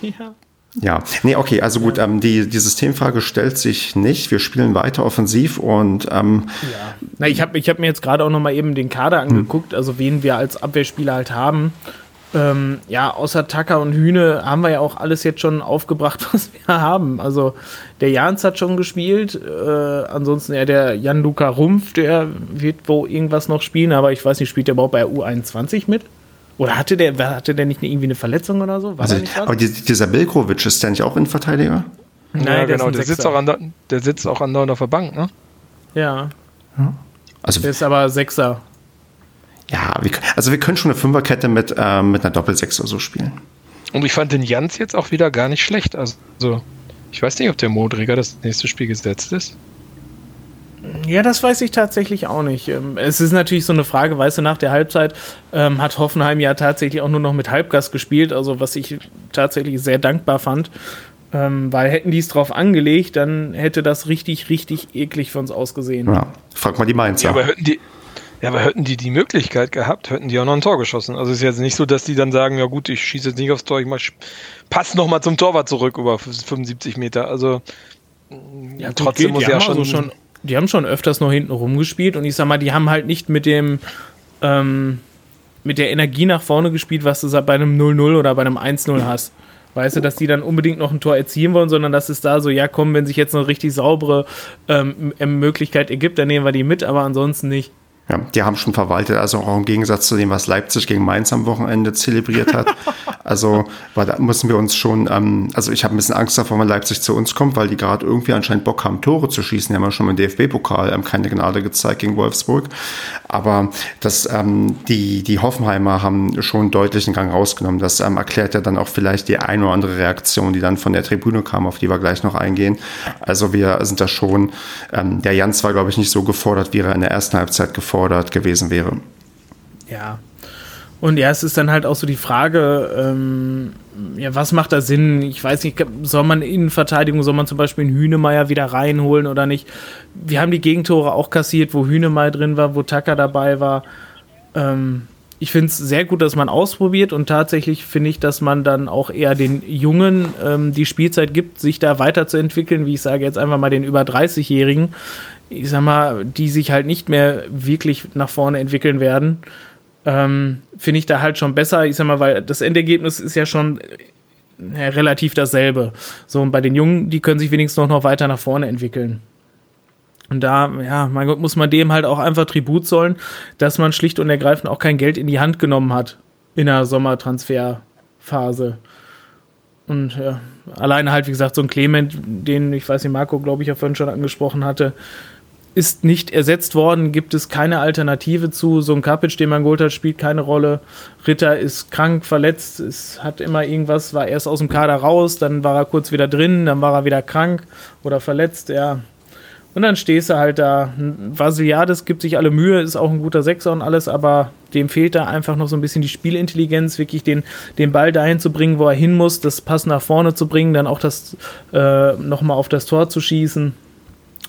Ja. Ja, nee, okay, also gut, ähm, die, die Systemfrage stellt sich nicht. Wir spielen weiter offensiv und ähm, ja. Na, ich habe ich hab mir jetzt gerade auch noch mal eben den Kader hm. angeguckt, hm. also wen wir als Abwehrspieler halt haben. Ähm, ja, außer Tacker und Hühne haben wir ja auch alles jetzt schon aufgebracht, was wir haben. Also der Jans hat schon gespielt, äh, ansonsten ja der Jan-Luca Rumpf, der wird wo irgendwas noch spielen, aber ich weiß nicht, spielt der überhaupt bei U21 mit? Oder hatte der, hatte der nicht irgendwie eine Verletzung oder so? Also, aber dieser Bilkovic, ist der nicht auch Innenverteidiger? Nein, ja, der genau, der sitzt, auch an der, der sitzt auch andauernd auf der Bank, ne? Ja. ja. Also, der ist aber Sechser. Ja, wir, also wir können schon eine Fünferkette mit, äh, mit einer Doppelsechs oder so spielen. Und ich fand den Jans jetzt auch wieder gar nicht schlecht. Also, ich weiß nicht, ob der Modriger das nächste Spiel gesetzt ist. Ja, das weiß ich tatsächlich auch nicht. Ähm, es ist natürlich so eine Frage, weißt du, nach der Halbzeit ähm, hat Hoffenheim ja tatsächlich auch nur noch mit Halbgas gespielt, also was ich tatsächlich sehr dankbar fand. Ähm, weil hätten die es drauf angelegt, dann hätte das richtig, richtig eklig für uns ausgesehen. Ja, frag mal die Mainzer. Ja, aber hätten die, ja, aber hätten die die Möglichkeit gehabt, hätten die auch noch ein Tor geschossen. Also es ist jetzt nicht so, dass die dann sagen, ja gut, ich schieße jetzt nicht aufs Tor, ich mach, pass noch mal zum Torwart zurück über 75 Meter. Also ja, trotzdem gut, muss ja schon, also schon die haben schon öfters noch hinten rumgespielt und ich sag mal, die haben halt nicht mit dem ähm, mit der Energie nach vorne gespielt, was du bei einem 0-0 oder bei einem 1-0 hast. Weißt du, dass die dann unbedingt noch ein Tor erzielen wollen, sondern dass es da so, ja komm, wenn sich jetzt eine richtig saubere ähm, Möglichkeit ergibt, dann nehmen wir die mit, aber ansonsten nicht. Ja, die haben schon verwaltet, also auch im Gegensatz zu dem, was Leipzig gegen Mainz am Wochenende zelebriert hat. also weil da müssen wir uns schon, ähm, also ich habe ein bisschen Angst davor, wenn Leipzig zu uns kommt, weil die gerade irgendwie anscheinend Bock haben, Tore zu schießen. Die haben ja schon im DFB-Pokal ähm, keine Gnade gezeigt gegen Wolfsburg. Aber das, ähm, die, die Hoffenheimer haben schon deutlichen Gang rausgenommen. Das ähm, erklärt ja dann auch vielleicht die eine oder andere Reaktion, die dann von der Tribüne kam, auf die wir gleich noch eingehen. Also wir sind da schon, ähm, der Jans war, glaube ich, nicht so gefordert, wie er in der ersten Halbzeit gefordert gewesen wäre. Ja. Und ja, es ist dann halt auch so die Frage, ähm, ja, was macht da Sinn? Ich weiß nicht, soll man Innenverteidigung, soll man zum Beispiel einen Hühnemeier wieder reinholen oder nicht? Wir haben die Gegentore auch kassiert, wo Hühnemeier drin war, wo Tacker dabei war. Ähm, ich finde es sehr gut, dass man ausprobiert und tatsächlich finde ich, dass man dann auch eher den Jungen ähm, die Spielzeit gibt, sich da weiterzuentwickeln, wie ich sage jetzt einfach mal den über 30-Jährigen, ich sag mal, die sich halt nicht mehr wirklich nach vorne entwickeln werden, ähm, finde ich da halt schon besser. Ich sag mal, weil das Endergebnis ist ja schon ja, relativ dasselbe. So, und bei den Jungen, die können sich wenigstens noch, noch weiter nach vorne entwickeln. Und da, ja, mein Gott, muss man dem halt auch einfach Tribut zollen, dass man schlicht und ergreifend auch kein Geld in die Hand genommen hat in der Sommertransferphase. Und ja, alleine halt, wie gesagt, so ein Clement, den, ich weiß nicht, Marco, glaube ich, ja vorhin schon angesprochen hatte, ist nicht ersetzt worden, gibt es keine Alternative zu. So ein Kapic, den man geholt hat, spielt keine Rolle. Ritter ist krank, verletzt, es hat immer irgendwas, war erst aus dem Kader raus, dann war er kurz wieder drin, dann war er wieder krank oder verletzt, ja. Und dann stehst du halt da. Vasiliades gibt sich alle Mühe, ist auch ein guter Sechser und alles, aber dem fehlt da einfach noch so ein bisschen die Spielintelligenz, wirklich den, den Ball dahin zu bringen, wo er hin muss, das Pass nach vorne zu bringen, dann auch das äh, nochmal auf das Tor zu schießen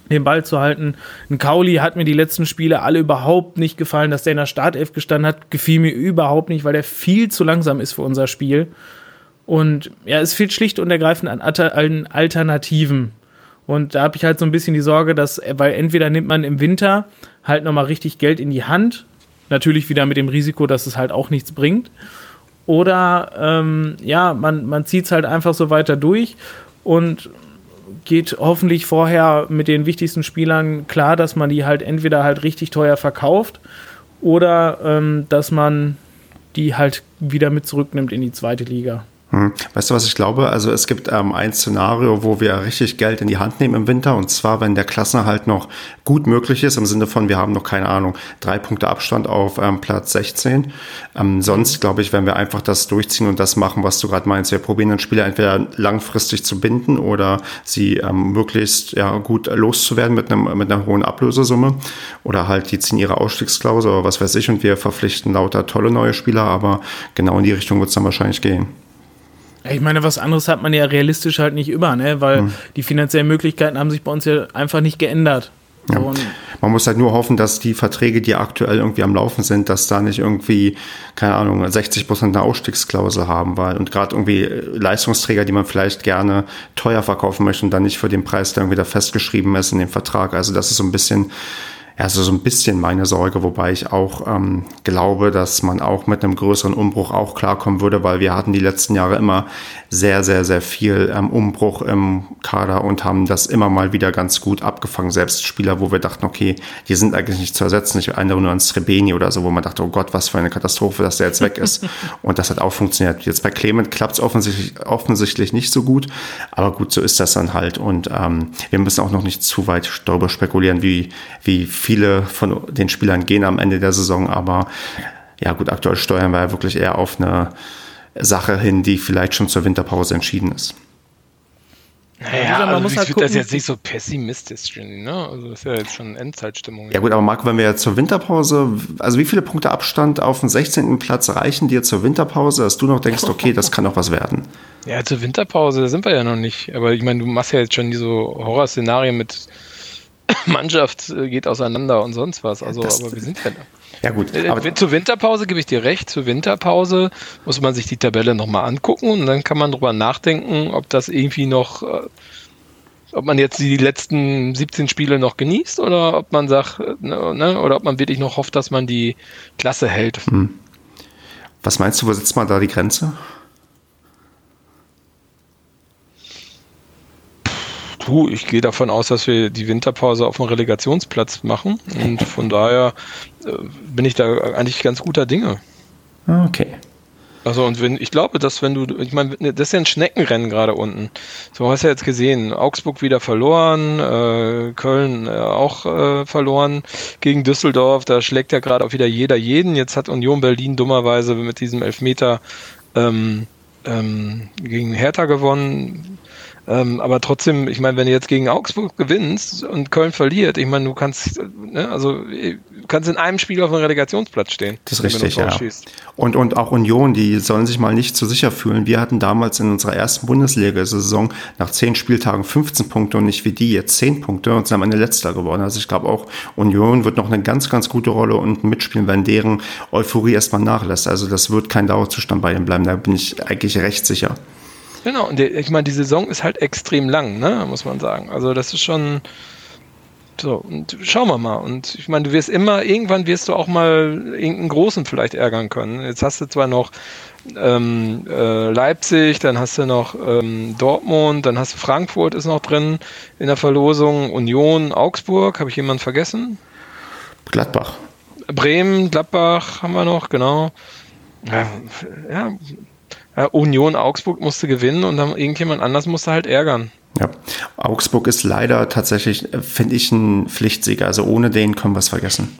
den Ball zu halten. Ein Kauli hat mir die letzten Spiele alle überhaupt nicht gefallen, dass der in der Startelf gestanden hat, gefiel mir überhaupt nicht, weil der viel zu langsam ist für unser Spiel. Und ja, es fehlt schlicht und ergreifend an Alternativen. Und da habe ich halt so ein bisschen die Sorge, dass, weil entweder nimmt man im Winter halt nochmal richtig Geld in die Hand, natürlich wieder mit dem Risiko, dass es halt auch nichts bringt. Oder ähm, ja, man, man zieht es halt einfach so weiter durch und geht hoffentlich vorher mit den wichtigsten Spielern klar, dass man die halt entweder halt richtig teuer verkauft oder ähm, dass man die halt wieder mit zurücknimmt in die zweite Liga. Hm. Weißt du, was ich glaube? Also es gibt ähm, ein Szenario, wo wir richtig Geld in die Hand nehmen im Winter und zwar, wenn der Klassenerhalt noch gut möglich ist, im Sinne von, wir haben noch keine Ahnung, drei Punkte Abstand auf ähm, Platz 16. Ähm, sonst, glaube ich, wenn wir einfach das durchziehen und das machen, was du gerade meinst, wir probieren den Spieler entweder langfristig zu binden oder sie ähm, möglichst ja, gut loszuwerden mit, einem, mit einer hohen Ablösesumme oder halt die ziehen ihre Ausstiegsklausel oder was weiß ich und wir verpflichten lauter tolle neue Spieler, aber genau in die Richtung wird es dann wahrscheinlich gehen. Ich meine, was anderes hat man ja realistisch halt nicht immer, ne? weil hm. die finanziellen Möglichkeiten haben sich bei uns ja einfach nicht geändert. Ja. Man muss halt nur hoffen, dass die Verträge, die aktuell irgendwie am Laufen sind, dass da nicht irgendwie, keine Ahnung, 60 Prozent eine Ausstiegsklausel haben, weil und gerade irgendwie Leistungsträger, die man vielleicht gerne teuer verkaufen möchte und dann nicht für den Preis, der irgendwie da festgeschrieben ist in dem Vertrag. Also das ist so ein bisschen also so ein bisschen meine Sorge, wobei ich auch ähm, glaube, dass man auch mit einem größeren Umbruch auch klarkommen würde, weil wir hatten die letzten Jahre immer sehr, sehr, sehr viel ähm, Umbruch im Kader und haben das immer mal wieder ganz gut abgefangen. Selbst Spieler, wo wir dachten, okay, die sind eigentlich nicht zu ersetzen. Ich erinnere nur an Srebeni oder so, wo man dachte, oh Gott, was für eine Katastrophe, dass der jetzt weg ist. und das hat auch funktioniert. Jetzt bei Clement klappt es offensichtlich, offensichtlich nicht so gut, aber gut, so ist das dann halt. Und ähm, wir müssen auch noch nicht zu weit darüber spekulieren, wie, wie viele von den Spielern gehen am Ende der Saison, aber ja gut, aktuell steuern wir ja wirklich eher auf eine Sache hin, die vielleicht schon zur Winterpause entschieden ist. Naja, also man also muss halt ich würde das jetzt nicht so pessimistisch ne? Also das ist ja jetzt schon Endzeitstimmung. Ja gut, aber Marco, wenn wir jetzt zur Winterpause, also wie viele Punkte Abstand auf den 16. Platz reichen dir zur Winterpause, dass du noch denkst, okay, das kann noch was werden? Ja, zur Winterpause sind wir ja noch nicht. Aber ich meine, du machst ja jetzt schon diese Horrorszenarien mit Mannschaft äh, geht auseinander und sonst was. Also, das, aber wir sind ja. Ja, gut. Äh, aber zur Winterpause gebe ich dir recht. Zur Winterpause muss man sich die Tabelle nochmal angucken und dann kann man drüber nachdenken, ob das irgendwie noch, äh, ob man jetzt die letzten 17 Spiele noch genießt oder ob man sagt, ne, ne, oder ob man wirklich noch hofft, dass man die Klasse hält. Hm. Was meinst du, wo sitzt man da die Grenze? Du, ich gehe davon aus, dass wir die Winterpause auf dem Relegationsplatz machen und von daher äh, bin ich da eigentlich ganz guter Dinge. Okay. Also und wenn ich glaube, dass wenn du, ich meine, das ist ja ein Schneckenrennen gerade unten. So hast du ja jetzt gesehen, Augsburg wieder verloren, äh, Köln äh, auch äh, verloren gegen Düsseldorf. Da schlägt ja gerade auch wieder jeder jeden. Jetzt hat Union Berlin dummerweise mit diesem Elfmeter ähm, ähm, gegen Hertha gewonnen. Ähm, aber trotzdem, ich meine, wenn du jetzt gegen Augsburg gewinnst und Köln verliert, ich meine, du kannst, ne, also du kannst in einem Spiel auf dem Relegationsplatz stehen. Das ist richtig, ja. Und, und auch Union, die sollen sich mal nicht zu sicher fühlen. Wir hatten damals in unserer ersten Bundesliga-Saison nach zehn Spieltagen 15 Punkte und nicht wie die jetzt 10 Punkte und sind am Ende letzter geworden. Also ich glaube auch, Union wird noch eine ganz, ganz gute Rolle unten mitspielen, wenn deren Euphorie erstmal nachlässt. Also das wird kein Dauerzustand bei ihnen bleiben. Da bin ich eigentlich recht sicher. Genau, und ich meine, die Saison ist halt extrem lang, ne, muss man sagen. Also das ist schon so, und schauen wir mal. Und ich meine, du wirst immer, irgendwann wirst du auch mal irgendeinen Großen vielleicht ärgern können. Jetzt hast du zwar noch ähm, äh, Leipzig, dann hast du noch ähm, Dortmund, dann hast du Frankfurt ist noch drin in der Verlosung, Union, Augsburg, habe ich jemanden vergessen? Gladbach. Bremen, Gladbach haben wir noch, genau. Ja, ja ja, Union Augsburg musste gewinnen und dann irgendjemand anders musste halt ärgern. Ja, Augsburg ist leider tatsächlich, äh, finde ich, ein Pflichtsieger. Also ohne den können wir es vergessen.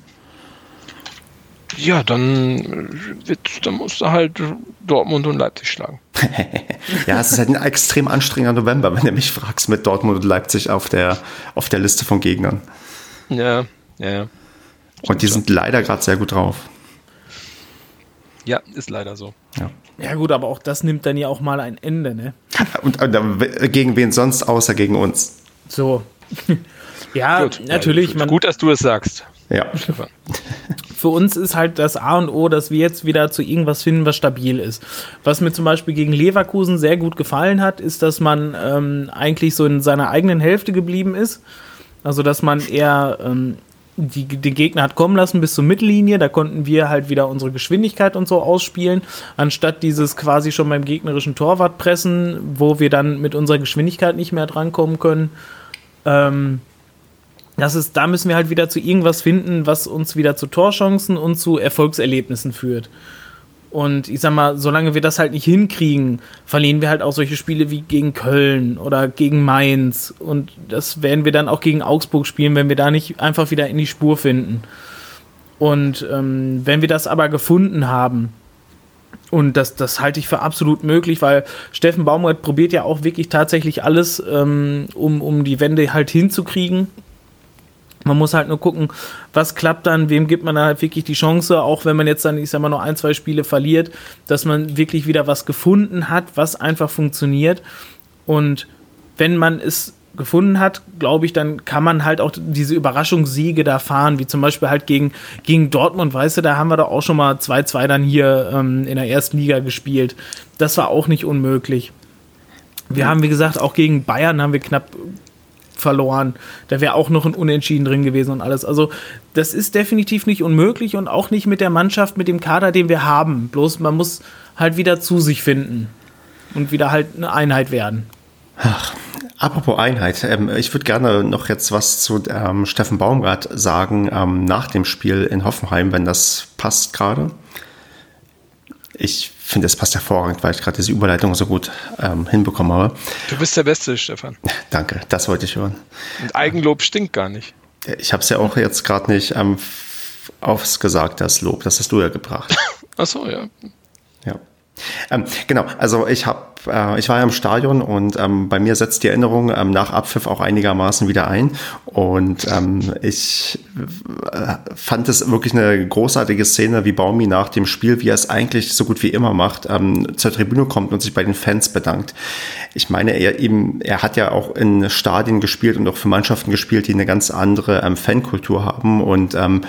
Ja, dann, äh, dann musst du halt Dortmund und Leipzig schlagen. ja, es ist halt ein extrem anstrengender November, wenn du mich fragst, mit Dortmund und Leipzig auf der, auf der Liste von Gegnern. Ja, ja. Und die sind leider gerade sehr gut drauf. Ja, ist leider so. Ja. ja, gut, aber auch das nimmt dann ja auch mal ein Ende, ne? Und, und gegen wen sonst außer gegen uns? So. ja, gut, natürlich. Ja, gut, dass du es sagst. Ja. Für uns ist halt das A und O, dass wir jetzt wieder zu irgendwas finden, was stabil ist. Was mir zum Beispiel gegen Leverkusen sehr gut gefallen hat, ist, dass man ähm, eigentlich so in seiner eigenen Hälfte geblieben ist. Also, dass man eher ähm, die, den Gegner hat kommen lassen bis zur Mittellinie. Da konnten wir halt wieder unsere Geschwindigkeit und so ausspielen, anstatt dieses quasi schon beim gegnerischen Torwart pressen, wo wir dann mit unserer Geschwindigkeit nicht mehr drankommen können. Ähm, das ist, da müssen wir halt wieder zu irgendwas finden, was uns wieder zu Torchancen und zu Erfolgserlebnissen führt. Und ich sag mal, solange wir das halt nicht hinkriegen, verlieren wir halt auch solche Spiele wie gegen Köln oder gegen Mainz. Und das werden wir dann auch gegen Augsburg spielen, wenn wir da nicht einfach wieder in die Spur finden. Und ähm, wenn wir das aber gefunden haben, und das, das halte ich für absolut möglich, weil Steffen Baumgart probiert ja auch wirklich tatsächlich alles, ähm, um, um die Wende halt hinzukriegen. Man muss halt nur gucken, was klappt dann, wem gibt man da halt wirklich die Chance, auch wenn man jetzt dann, ich sag mal, noch ein, zwei Spiele verliert, dass man wirklich wieder was gefunden hat, was einfach funktioniert. Und wenn man es gefunden hat, glaube ich, dann kann man halt auch diese Überraschungssiege da fahren, wie zum Beispiel halt gegen, gegen Dortmund, weißt du, da haben wir doch auch schon mal 2-2 dann hier ähm, in der ersten Liga gespielt. Das war auch nicht unmöglich. Wir haben, wie gesagt, auch gegen Bayern haben wir knapp verloren. Da wäre auch noch ein Unentschieden drin gewesen und alles. Also, das ist definitiv nicht unmöglich und auch nicht mit der Mannschaft, mit dem Kader, den wir haben. Bloß man muss halt wieder zu sich finden und wieder halt eine Einheit werden. Ach, apropos Einheit, ähm, ich würde gerne noch jetzt was zu ähm, Steffen Baumgart sagen ähm, nach dem Spiel in Hoffenheim, wenn das passt gerade. Ich finde, es passt hervorragend, weil ich gerade diese Überleitung so gut ähm, hinbekommen habe. Du bist der Beste, Stefan. Danke, das wollte ich hören. Und Eigenlob stinkt gar nicht. Ich habe es ja auch jetzt gerade nicht ähm, aufs gesagt, das Lob. Das hast du ja gebracht. Ach so, ja. Ja. Ähm, genau, also ich habe äh, ich war ja im Stadion und ähm, bei mir setzt die Erinnerung ähm, nach Abpfiff auch einigermaßen wieder ein. Und ähm, ich äh, fand es wirklich eine großartige Szene, wie Baumi nach dem Spiel, wie er es eigentlich so gut wie immer macht, ähm, zur Tribüne kommt und sich bei den Fans bedankt. Ich meine, er eben, er hat ja auch in Stadien gespielt und auch für Mannschaften gespielt, die eine ganz andere ähm, Fankultur haben. Und ähm,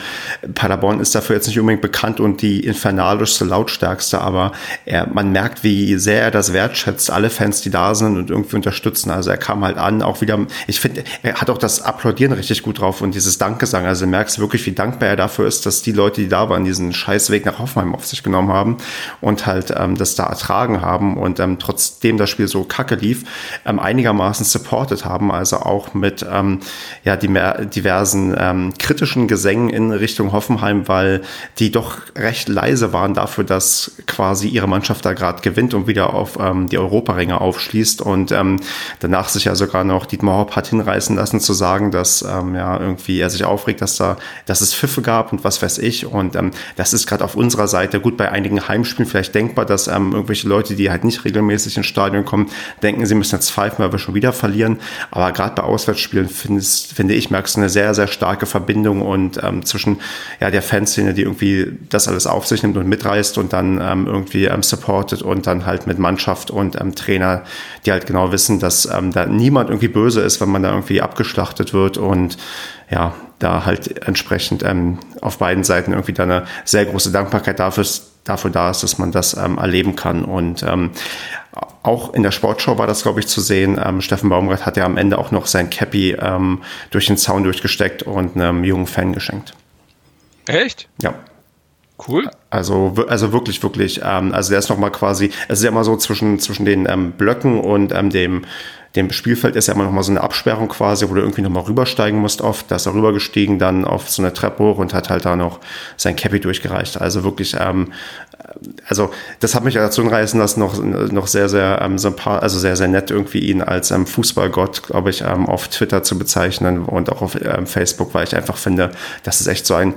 Paderborn ist dafür jetzt nicht unbedingt bekannt und die infernalischste, lautstärkste, aber er, man merkt, wie sehr er das wertschätzt, alle Fans, die da sind und irgendwie unterstützen. Also er kam halt an, auch wieder, ich finde, er hat auch das Applaudieren richtig gut drauf und dieses Dankgesang. Also du merkst wirklich, wie dankbar er dafür ist, dass die Leute, die da waren, diesen Scheißweg nach Hoffenheim auf sich genommen haben und halt ähm, das da ertragen haben und ähm, trotzdem das Spiel so kacke lief, ähm, einigermaßen supported haben. Also auch mit ähm, ja, diversen ähm, kritischen Gesängen in Richtung Hoffenheim, weil die doch recht leise waren dafür, dass quasi ihre Mannschaft da gerade gewinnt und wieder auf ähm, die Europaränge aufschließt. Und ähm, danach sich ja sogar noch Dietmar Hopp hat hinreißen lassen zu sagen, dass ähm, ja irgendwie er sich aufregt, dass da, dass es Pfiffe gab und was weiß ich. Und ähm, das ist gerade auf unserer Seite. Gut bei einigen Heimspielen vielleicht denkbar, dass ähm, irgendwelche Leute, die halt nicht regelmäßig ins Stadion kommen, denken, sie müssen jetzt pfeifen, weil wir schon wieder verlieren, aber gerade bei Auswärtsspielen findest, finde ich, merkst du eine sehr, sehr starke Verbindung und ähm, zwischen ja, der Fanszene, die irgendwie das alles auf sich nimmt und mitreißt und dann ähm, irgendwie ähm, supportet und dann halt mit Mannschaft und ähm, Trainer, die halt genau wissen, dass ähm, da niemand irgendwie böse ist, wenn man da irgendwie abgeschlachtet wird und ja, da halt entsprechend ähm, auf beiden Seiten irgendwie da eine sehr große Dankbarkeit dafür, dafür da ist, dass man das ähm, erleben kann. Und ähm, auch in der Sportshow war das, glaube ich, zu sehen. Ähm, Steffen Baumgart hat ja am Ende auch noch sein Cappy durch den Zaun durchgesteckt und einem jungen Fan geschenkt. Echt? Ja. Cool. Also, also wirklich, wirklich. Ähm, also der ist noch mal quasi, es ist ja immer so zwischen, zwischen den ähm, Blöcken und ähm, dem, dem Spielfeld ist ja immer noch mal so eine Absperrung quasi, wo du irgendwie noch mal rübersteigen musst oft. Da ist er rübergestiegen, dann auf so eine Treppe hoch und hat halt da noch sein Cappy durchgereicht. Also wirklich, ähm, also das hat mich dazu hinreißen lassen, noch, noch sehr, sehr ähm, sympath also sehr, sehr nett irgendwie ihn als ähm, Fußballgott, glaube ich, ähm, auf Twitter zu bezeichnen und auch auf ähm, Facebook, weil ich einfach finde, das ist echt so ein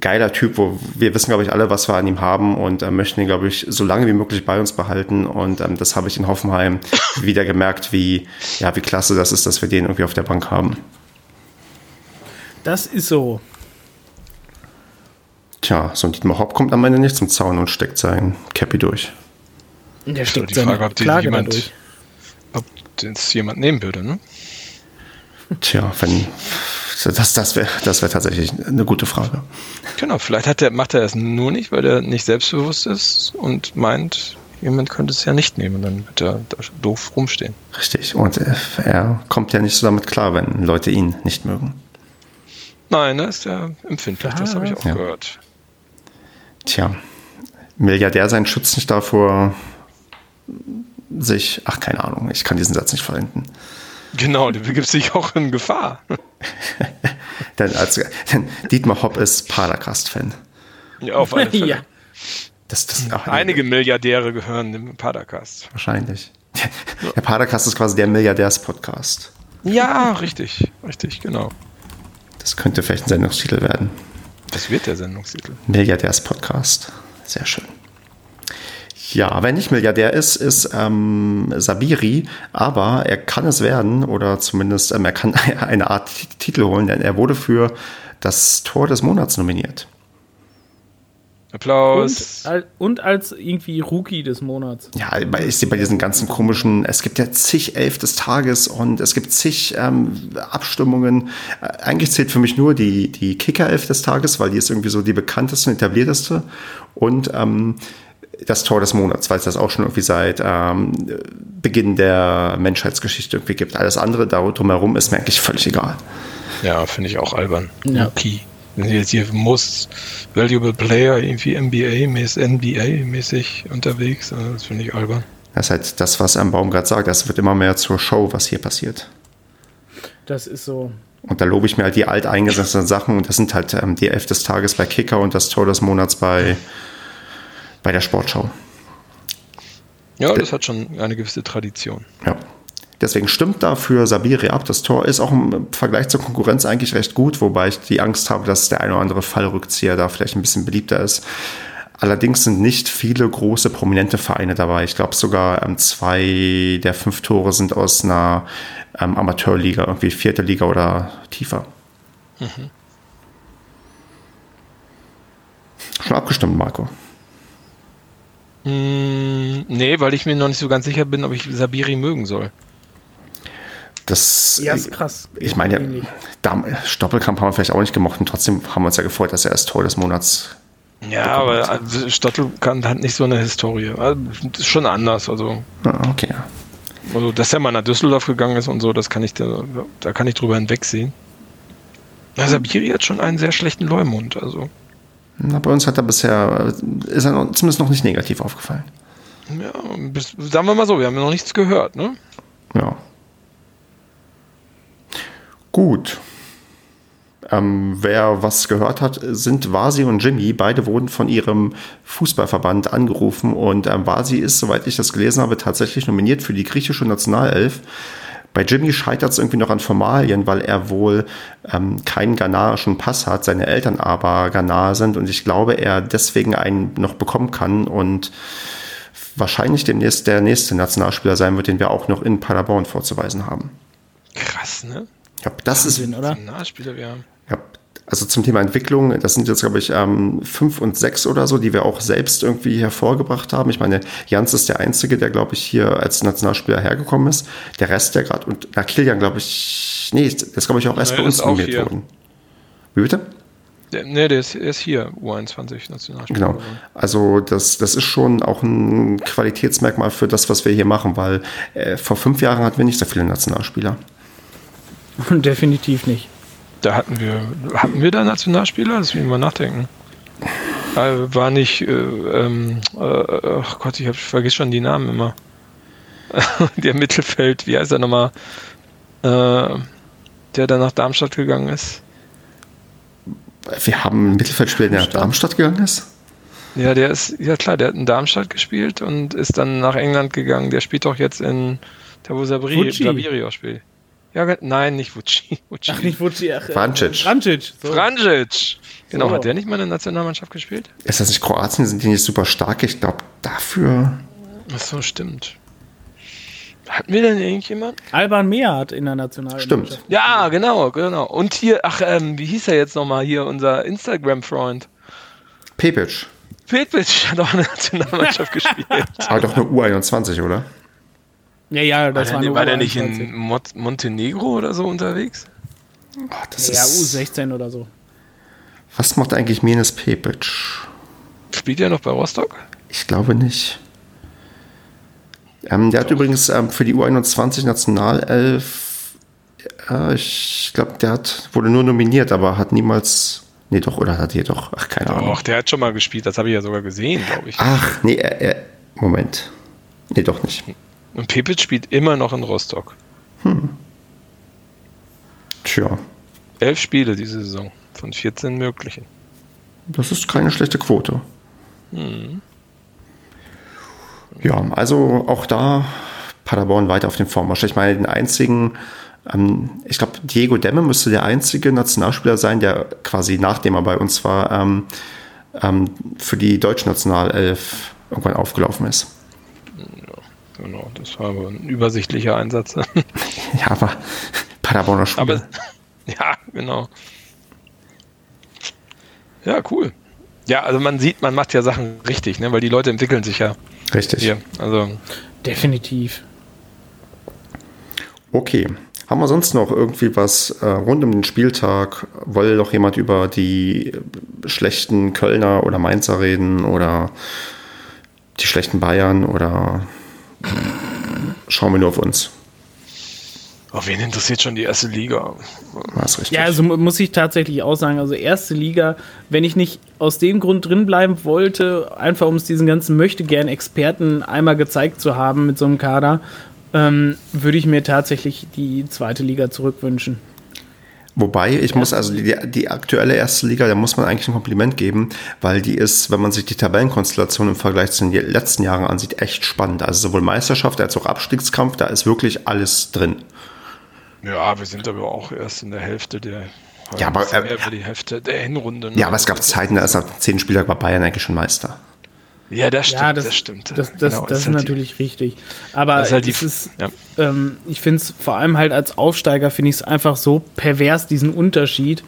geiler Typ, wo wir wissen, glaube ich, alle, was wir an ihm haben und äh, möchten ihn, glaube ich, so lange wie möglich bei uns behalten. Und ähm, das habe ich in Hoffenheim wieder gemerkt, wie, ja, wie klasse das ist, dass wir den irgendwie auf der Bank haben. Das ist so. Tja, so ein Dietmar Hopp kommt am Ende nicht zum Zaun und steckt sein Cappy durch. Der steckt die Frage, ob die jemand, durch. ob das jemand nehmen würde, ne? Tja, wenn das, das wäre das wär tatsächlich eine gute Frage. Genau, vielleicht hat der, macht er es nur nicht, weil er nicht selbstbewusst ist und meint, jemand könnte es ja nicht nehmen, dann wird er doof rumstehen. Richtig, und er kommt ja nicht so damit klar, wenn Leute ihn nicht mögen. Nein, er ist ja empfindlich, das habe ich auch ja. gehört. Tja, Milliardär sein schützt nicht davor, sich, ach keine Ahnung, ich kann diesen Satz nicht verwenden. Genau, du begibst dich auch in Gefahr. denn, als, denn Dietmar Hopp ist Padercast-Fan. Ja, auf alle Fälle. Ja. Das, das, ach, Einige Milliardäre gehören dem Padercast. Wahrscheinlich. Der Padercast ist quasi der Milliardärs-Podcast. Ja, richtig, richtig, genau. Das könnte vielleicht ein Sendungstitel werden. Was wird der Sendungstitel? Milliardärs-Podcast. Sehr schön. Ja, wenn nicht Milliardär ist, ist ähm, Sabiri, aber er kann es werden oder zumindest ähm, er kann eine Art Titel holen, denn er wurde für das Tor des Monats nominiert. Applaus. Und, und, als irgendwie Rookie des Monats. Ja, ist bei diesen ganzen komischen, es gibt ja zig Elf des Tages und es gibt zig ähm, Abstimmungen. Äh, eigentlich zählt für mich nur die, die Kicker-Elf des Tages, weil die ist irgendwie so die bekannteste und etablierteste. Und ähm, das Tor des Monats, weil es das auch schon irgendwie seit ähm, Beginn der Menschheitsgeschichte irgendwie gibt. Alles andere da drumherum ist mir eigentlich völlig egal. Ja, finde ich auch albern. Ja. Okay. Jetzt hier Most Valuable Player irgendwie NBA-mäßig, NBA-mäßig unterwegs, also das finde ich albern. Das ist halt das, was am Baum gerade sagt. Das wird immer mehr zur Show, was hier passiert. Das ist so. Und da lobe ich mir halt die alteingesessenen Sachen und das sind halt ähm, die Elf des Tages bei Kicker und das Tor des Monats bei bei der Sportschau. Ja, das hat schon eine gewisse Tradition. Ja. Deswegen stimmt dafür Sabiri ab. Das Tor ist auch im Vergleich zur Konkurrenz eigentlich recht gut, wobei ich die Angst habe, dass der eine oder andere Fallrückzieher da vielleicht ein bisschen beliebter ist. Allerdings sind nicht viele große prominente Vereine dabei. Ich glaube sogar ähm, zwei der fünf Tore sind aus einer ähm, Amateurliga, irgendwie vierte Liga oder tiefer. Mhm. Schon abgestimmt, Marco? Mm, nee, weil ich mir noch nicht so ganz sicher bin, ob ich Sabiri mögen soll. Das, ja, ist krass. Ich meine, Stoppelkamp haben wir vielleicht auch nicht gemocht und trotzdem haben wir uns ja gefreut, dass er das Tor des Monats ja, aber also hat nicht so eine Historie. Also, ist schon anders. Also. Ah, okay. Also, dass er mal nach Düsseldorf gegangen ist und so, das kann ich da, da kann ich drüber hinwegsehen. Na, Sabiri hat schon einen sehr schlechten Leumund, also. Na, bei uns hat er bisher, ist er noch, zumindest noch nicht negativ aufgefallen. Ja, bis, sagen wir mal so, wir haben ja noch nichts gehört, ne? Ja. Gut. Ähm, wer was gehört hat, sind Vasi und Jimmy. Beide wurden von ihrem Fußballverband angerufen und ähm, Vasi ist, soweit ich das gelesen habe, tatsächlich nominiert für die griechische Nationalelf. Bei Jimmy scheitert es irgendwie noch an Formalien, weil er wohl ähm, keinen ghanaischen Pass hat, seine Eltern aber Ghanaer sind und ich glaube, er deswegen einen noch bekommen kann und wahrscheinlich demnächst der nächste Nationalspieler sein wird, den wir auch noch in Paderborn vorzuweisen haben. Krass, ne? Ja, das Wahnsinn, ist. oder? Nationalspieler, ja. Ja, also zum Thema Entwicklung, das sind jetzt, glaube ich, ähm, fünf und sechs oder so, die wir auch selbst irgendwie hervorgebracht haben. Ich meine, Jans ist der Einzige, der, glaube ich, hier als Nationalspieler hergekommen ist. Der Rest, der gerade, und na, Kilian, glaube ich, nee, das ist, glaube ich, auch erst Nee, bei uns nominiert worden. Wie bitte? Der, ne, der ist, er ist hier, U21 Nationalspieler. Genau. Also das, das ist schon auch ein Qualitätsmerkmal für das, was wir hier machen, weil äh, vor fünf Jahren hatten wir nicht so viele Nationalspieler. Definitiv nicht. Da hatten wir, hatten wir da Nationalspieler? Das will ich mal nachdenken. Äh, war nicht, äh, ähm, äh, ach Gott, ich, hab, ich vergesse schon die Namen immer. der Mittelfeld, wie heißt er nochmal? Äh, der dann nach Darmstadt gegangen ist. Wir haben einen Mittelfeldspieler, der nach Darmstadt gegangen ist. Ja, der ist, ja klar, der hat in Darmstadt gespielt und ist dann nach England gegangen. Der spielt doch jetzt in, Vucci. Sabiri auch spielt. Ja, nein, nicht Vucci. Vucci. Ach, nicht Vucci, ach, äh, Vrancic. Vrancic. So. Franjic. Genau, So. hat der nicht mal in der Nationalmannschaft gespielt? Ist das nicht Kroatien? Sind die nicht super stark? Ich glaube, dafür. Ach so, stimmt. Hatten wir denn irgendjemand? Alban Mehr hat in der Nationalmannschaft. Stimmt. Ja, genau, genau. Und hier, ach, ähm, wie hieß er jetzt nochmal hier, unser Instagram-Freund? Pepic. Petbic hat auch in der Nationalmannschaft gespielt. Aber doch nur U21, oder? Ja, ja, das war war, der, war der nicht U21. in Mont Montenegro oder so unterwegs? Oh, das Ja, ist, U16 oder so. was macht eigentlich Menes Pepic? Spielt er noch bei Rostock? Ich glaube nicht. Ähm, der hat übrigens ähm, für die U21 Nationalelf, äh, ich glaube, der hat, wurde nur nominiert, aber hat niemals, nee doch, oder hat hier doch, ach keine Ahnung. Doch, der hat schon mal gespielt, das habe ich ja sogar gesehen, glaube ich. Ach, nee, er, er, Moment. Nee, doch nicht. Und Pepic spielt immer noch in Rostock. Tja, Elf Spiele diese Saison von 14 möglichen. das ist keine schlechte Quote. Ja, also auch da Paderborn weiter auf dem Vormarsch. Ich meine, den einzigen, ähm, ich glaube, Diego Demme müsste der einzige Nationalspieler sein, der quasi nachdem er bei uns war, ähm, ähm, für die deutsche Nationalelf irgendwann aufgelaufen ist. Genau, das war aber ein übersichtlicher Einsatz. Ja, aber Paderborner Spieler. aber ja, genau. Ja, cool. Ja, also man sieht, man macht ja Sachen richtig, ne? weil die Leute entwickeln sich ja Richtig. hier. Also Definitiv. Okay. Haben wir sonst noch irgendwie was äh, rund um den Spieltag? Will noch jemand über die schlechten Kölner oder Mainzer reden oder die schlechten Bayern oder schauen wir nur auf uns? oh, wen interessiert schon die erste Liga? Das ist richtig. Ja, also mu- muss ich tatsächlich auch sagen, also erste Liga, wenn ich nicht aus dem Grund drin bleiben wollte, einfach um es diesen ganzen möchte gern Experten einmal gezeigt zu haben mit so einem Kader, ähm, würde ich mir tatsächlich die zweite Liga zurückwünschen. Wobei, ich muss also die, die aktuelle erste Liga, da muss man eigentlich ein Kompliment geben, weil die ist, wenn man sich die Tabellenkonstellation im Vergleich zu den letzten Jahren ansieht, echt spannend. Also sowohl Meisterschaft als auch Abstiegskampf, da ist wirklich alles drin. Ja, wir sind aber auch erst in der Hälfte der. Ja, aber, äh, die Hälfte der Hinrunde. ne? Ja, aber es gab Zeiten, da ist nach zehn Spieler war Bayern eigentlich schon Meister. Ja, das stimmt. Ja, das, das stimmt. Das, das, Genau, das ist halt die- natürlich richtig. Aber Das ist halt die- es ist, ja. ähm, ich finde es vor allem halt als Aufsteiger, finde ich es einfach so pervers, diesen Unterschied,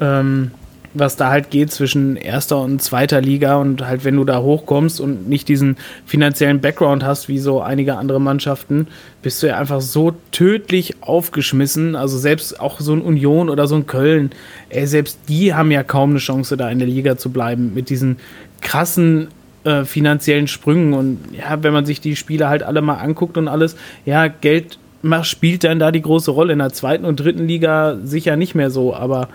ähm, was da halt geht zwischen erster und zweiter Liga und halt, wenn du da hochkommst und nicht diesen finanziellen Background hast, wie so einige andere Mannschaften, bist du ja einfach so tödlich aufgeschmissen. Also selbst auch so ein Union oder so ein Köln, ey, selbst die haben ja kaum eine Chance, da in der Liga zu bleiben mit diesen krassen äh, finanziellen Sprüngen. Und ja, wenn man sich die Spiele halt alle mal anguckt und alles, ja, Geld macht, spielt dann da die große Rolle. In der zweiten und dritten Liga sicher nicht mehr so, aber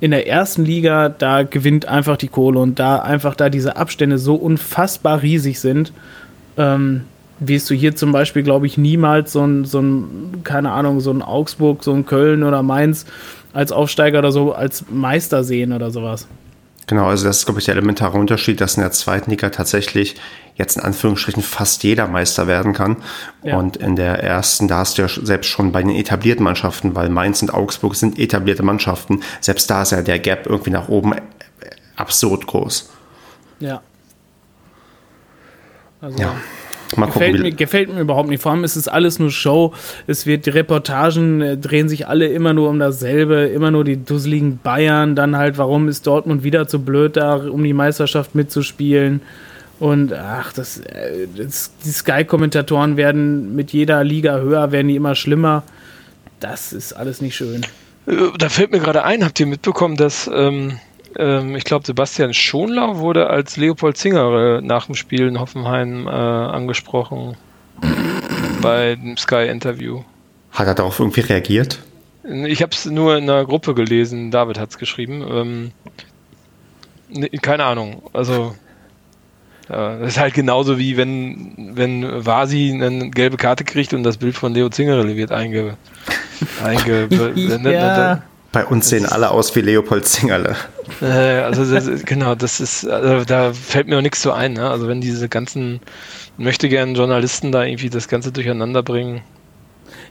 in der ersten Liga, da gewinnt einfach die Kohle und da einfach da diese Abstände so unfassbar riesig sind, ähm, wirst du hier zum Beispiel, glaube ich, niemals so ein, so ein, keine Ahnung, so ein Augsburg, so ein Köln oder Mainz als Aufsteiger oder so als Meister sehen oder sowas. Genau, also das ist, glaube ich, der elementare Unterschied, dass in der zweiten Liga tatsächlich jetzt in Anführungsstrichen fast jeder Meister werden kann. Ja. Und in der ersten, da hast du ja selbst schon bei den etablierten Mannschaften, weil Mainz und Augsburg sind etablierte Mannschaften, selbst da ist ja der Gap irgendwie nach oben äh, absurd groß. Ja. Also, Ja. Mal gucken, Gefällt mir, gefällt mir überhaupt nicht. Vor allem ist es alles nur Show. Es wird, die Reportagen äh, drehen sich alle immer nur um dasselbe, immer nur die dusseligen Bayern. Dann halt, warum ist Dortmund wieder zu blöd da, um die Meisterschaft mitzuspielen? Und ach, das, äh, das die Sky-Kommentatoren werden mit jeder Liga höher, werden die immer schlimmer. Das ist alles nicht schön. Äh, Da fällt mir gerade ein, habt ihr mitbekommen, dass ähm, ähm, ich glaube, Sebastian Schonlau wurde als Leopold Zinger äh, nach dem Spiel in Hoffenheim äh, angesprochen bei dem Sky-Interview. hat er darauf irgendwie reagiert? Ich habe es nur in einer Gruppe gelesen, David hat es geschrieben. Ähm, ne, keine Ahnung, also äh, das ist halt genauso wie wenn, wenn Vasi eine gelbe Karte kriegt und das Bild von Leo Zingerle wird einge... einge ne, Ja. Bei uns sehen alle aus wie Leopold Zingerle. Äh, also das, genau, das ist, also da fällt mir auch nichts so ein. Ne? Also wenn diese ganzen möchte gerne Journalisten da irgendwie das Ganze durcheinander bringen.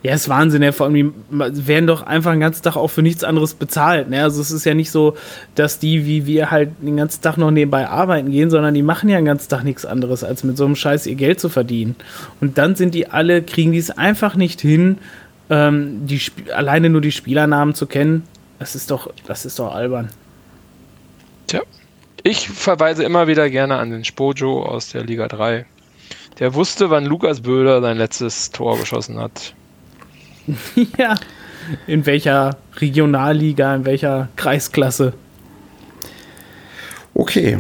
Ja, ist Wahnsinn, ja. Vor allem, die werden doch einfach den ganzen Tag auch für nichts anderes bezahlt. Ne? Also es ist ja nicht so, dass die, wie wir halt den ganzen Tag noch nebenbei arbeiten gehen, sondern die machen ja den ganzen Tag nichts anderes, als mit so einem Scheiß ihr Geld zu verdienen. Und dann sind die alle, kriegen die es einfach nicht hin, ähm, die Sp alleine nur die Spielernamen zu kennen. Das ist doch, das ist doch albern. Tja, ich verweise immer wieder gerne an den Spojo aus der Liga 3. Der wusste, wann Lukas Böhler sein letztes Tor geschossen hat. ja. In welcher Regionalliga, in welcher Kreisklasse? Okay.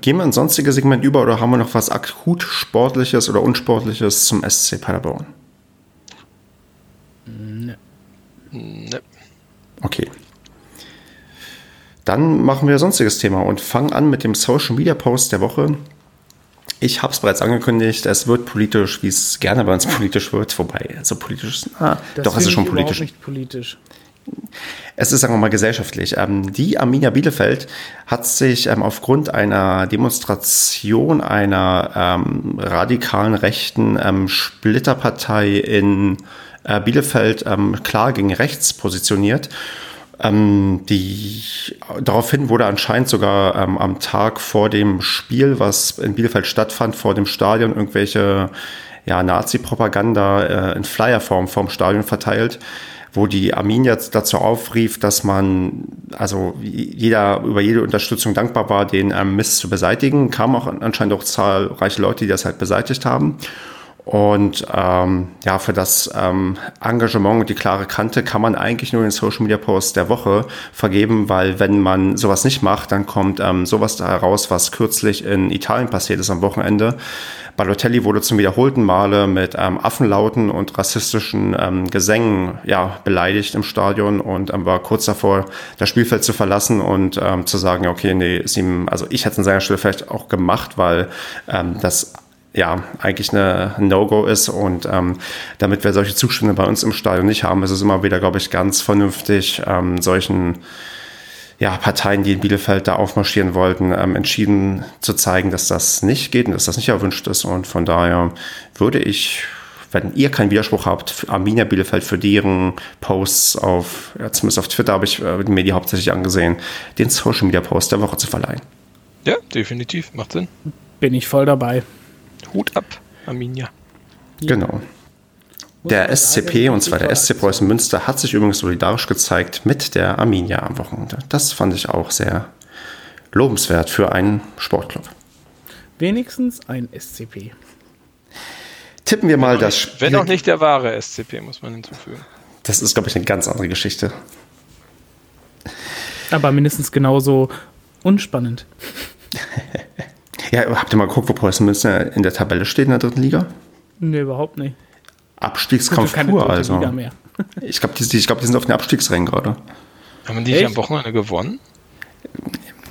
Gehen wir ins sonstige Segment über oder haben wir noch was akut Sportliches oder Unsportliches zum SC Paderborn? Ne. Okay. Dann machen wir sonstiges Thema und fangen an mit dem Social Media Post der Woche. Ich habe es bereits angekündigt, es wird politisch, wie es gerne bei uns politisch wird, vorbei. Also politisch, ah, Das doch, es ist schon politisch. nicht politisch. Es ist, sagen wir mal, gesellschaftlich. Ähm, die Arminia Bielefeld hat sich ähm, aufgrund einer Demonstration einer ähm, radikalen rechten ähm, Splitterpartei in äh, Bielefeld ähm, klar gegen rechts positioniert. Ähm, die, daraufhin wurde anscheinend sogar ähm, am Tag vor dem Spiel, was in Bielefeld stattfand, vor dem Stadion irgendwelche ja, Nazi-Propaganda äh, in Flyerform vom Stadion verteilt, wo die Arminia dazu aufrief, dass man also jeder über jede Unterstützung dankbar war, den ähm, Mist zu beseitigen. Kamen auch anscheinend auch zahlreiche Leute, die das halt beseitigt haben. Und ähm, ja, für das ähm, Engagement und die klare Kante kann man eigentlich nur den Social Media Post der Woche vergeben, weil wenn man sowas nicht macht, dann kommt ähm, sowas da heraus, was kürzlich in Italien passiert ist am Wochenende. Balotelli wurde zum wiederholten Male mit ähm, Affenlauten und rassistischen ähm, Gesängen ja, beleidigt im Stadion und ähm, war kurz davor, das Spielfeld zu verlassen und ähm, zu sagen, ja, okay, nee, ist ihm, also ich hätte es an seiner Stelle vielleicht auch gemacht, weil ähm, das ja, eigentlich eine No-Go ist und ähm, damit wir solche Zustände bei uns im Stadion nicht haben, ist es immer wieder, glaube ich, ganz vernünftig, ähm, solchen ja, Parteien, die in Bielefeld da aufmarschieren wollten, ähm, entschieden zu zeigen, dass das nicht geht und dass das nicht erwünscht ist. Und von daher würde ich, wenn ihr keinen Widerspruch habt, Arminia Bielefeld für deren Posts auf, ja, zumindest auf Twitter habe ich äh, mir die hauptsächlich angesehen, den Social Media Post der Woche zu verleihen. Ja, definitiv, macht Sinn. Bin ich voll dabei. Hut ab, Arminia. Genau. Der SCP, und zwar der SC Preußen Münster, hat sich übrigens solidarisch gezeigt mit der Arminia am Wochenende. Das fand ich auch sehr lobenswert für einen Sportclub. Wenigstens ein SCP. Tippen wir mal das Spiel. Wenn auch nicht der wahre SCP, muss man hinzufügen. Das ist, glaube ich, eine ganz andere Geschichte. Aber mindestens genauso unspannend. Ja, habt ihr mal geguckt, wo Preußen Münster in der Tabelle steht in der dritten Liga? Nee, überhaupt nicht. Abstiegskampf Keine pur, also. Liga mehr. Ich glaube, die, die, ich glaub, die sind auf den Abstiegsrängen gerade. Haben die Echt? am Wochenende gewonnen?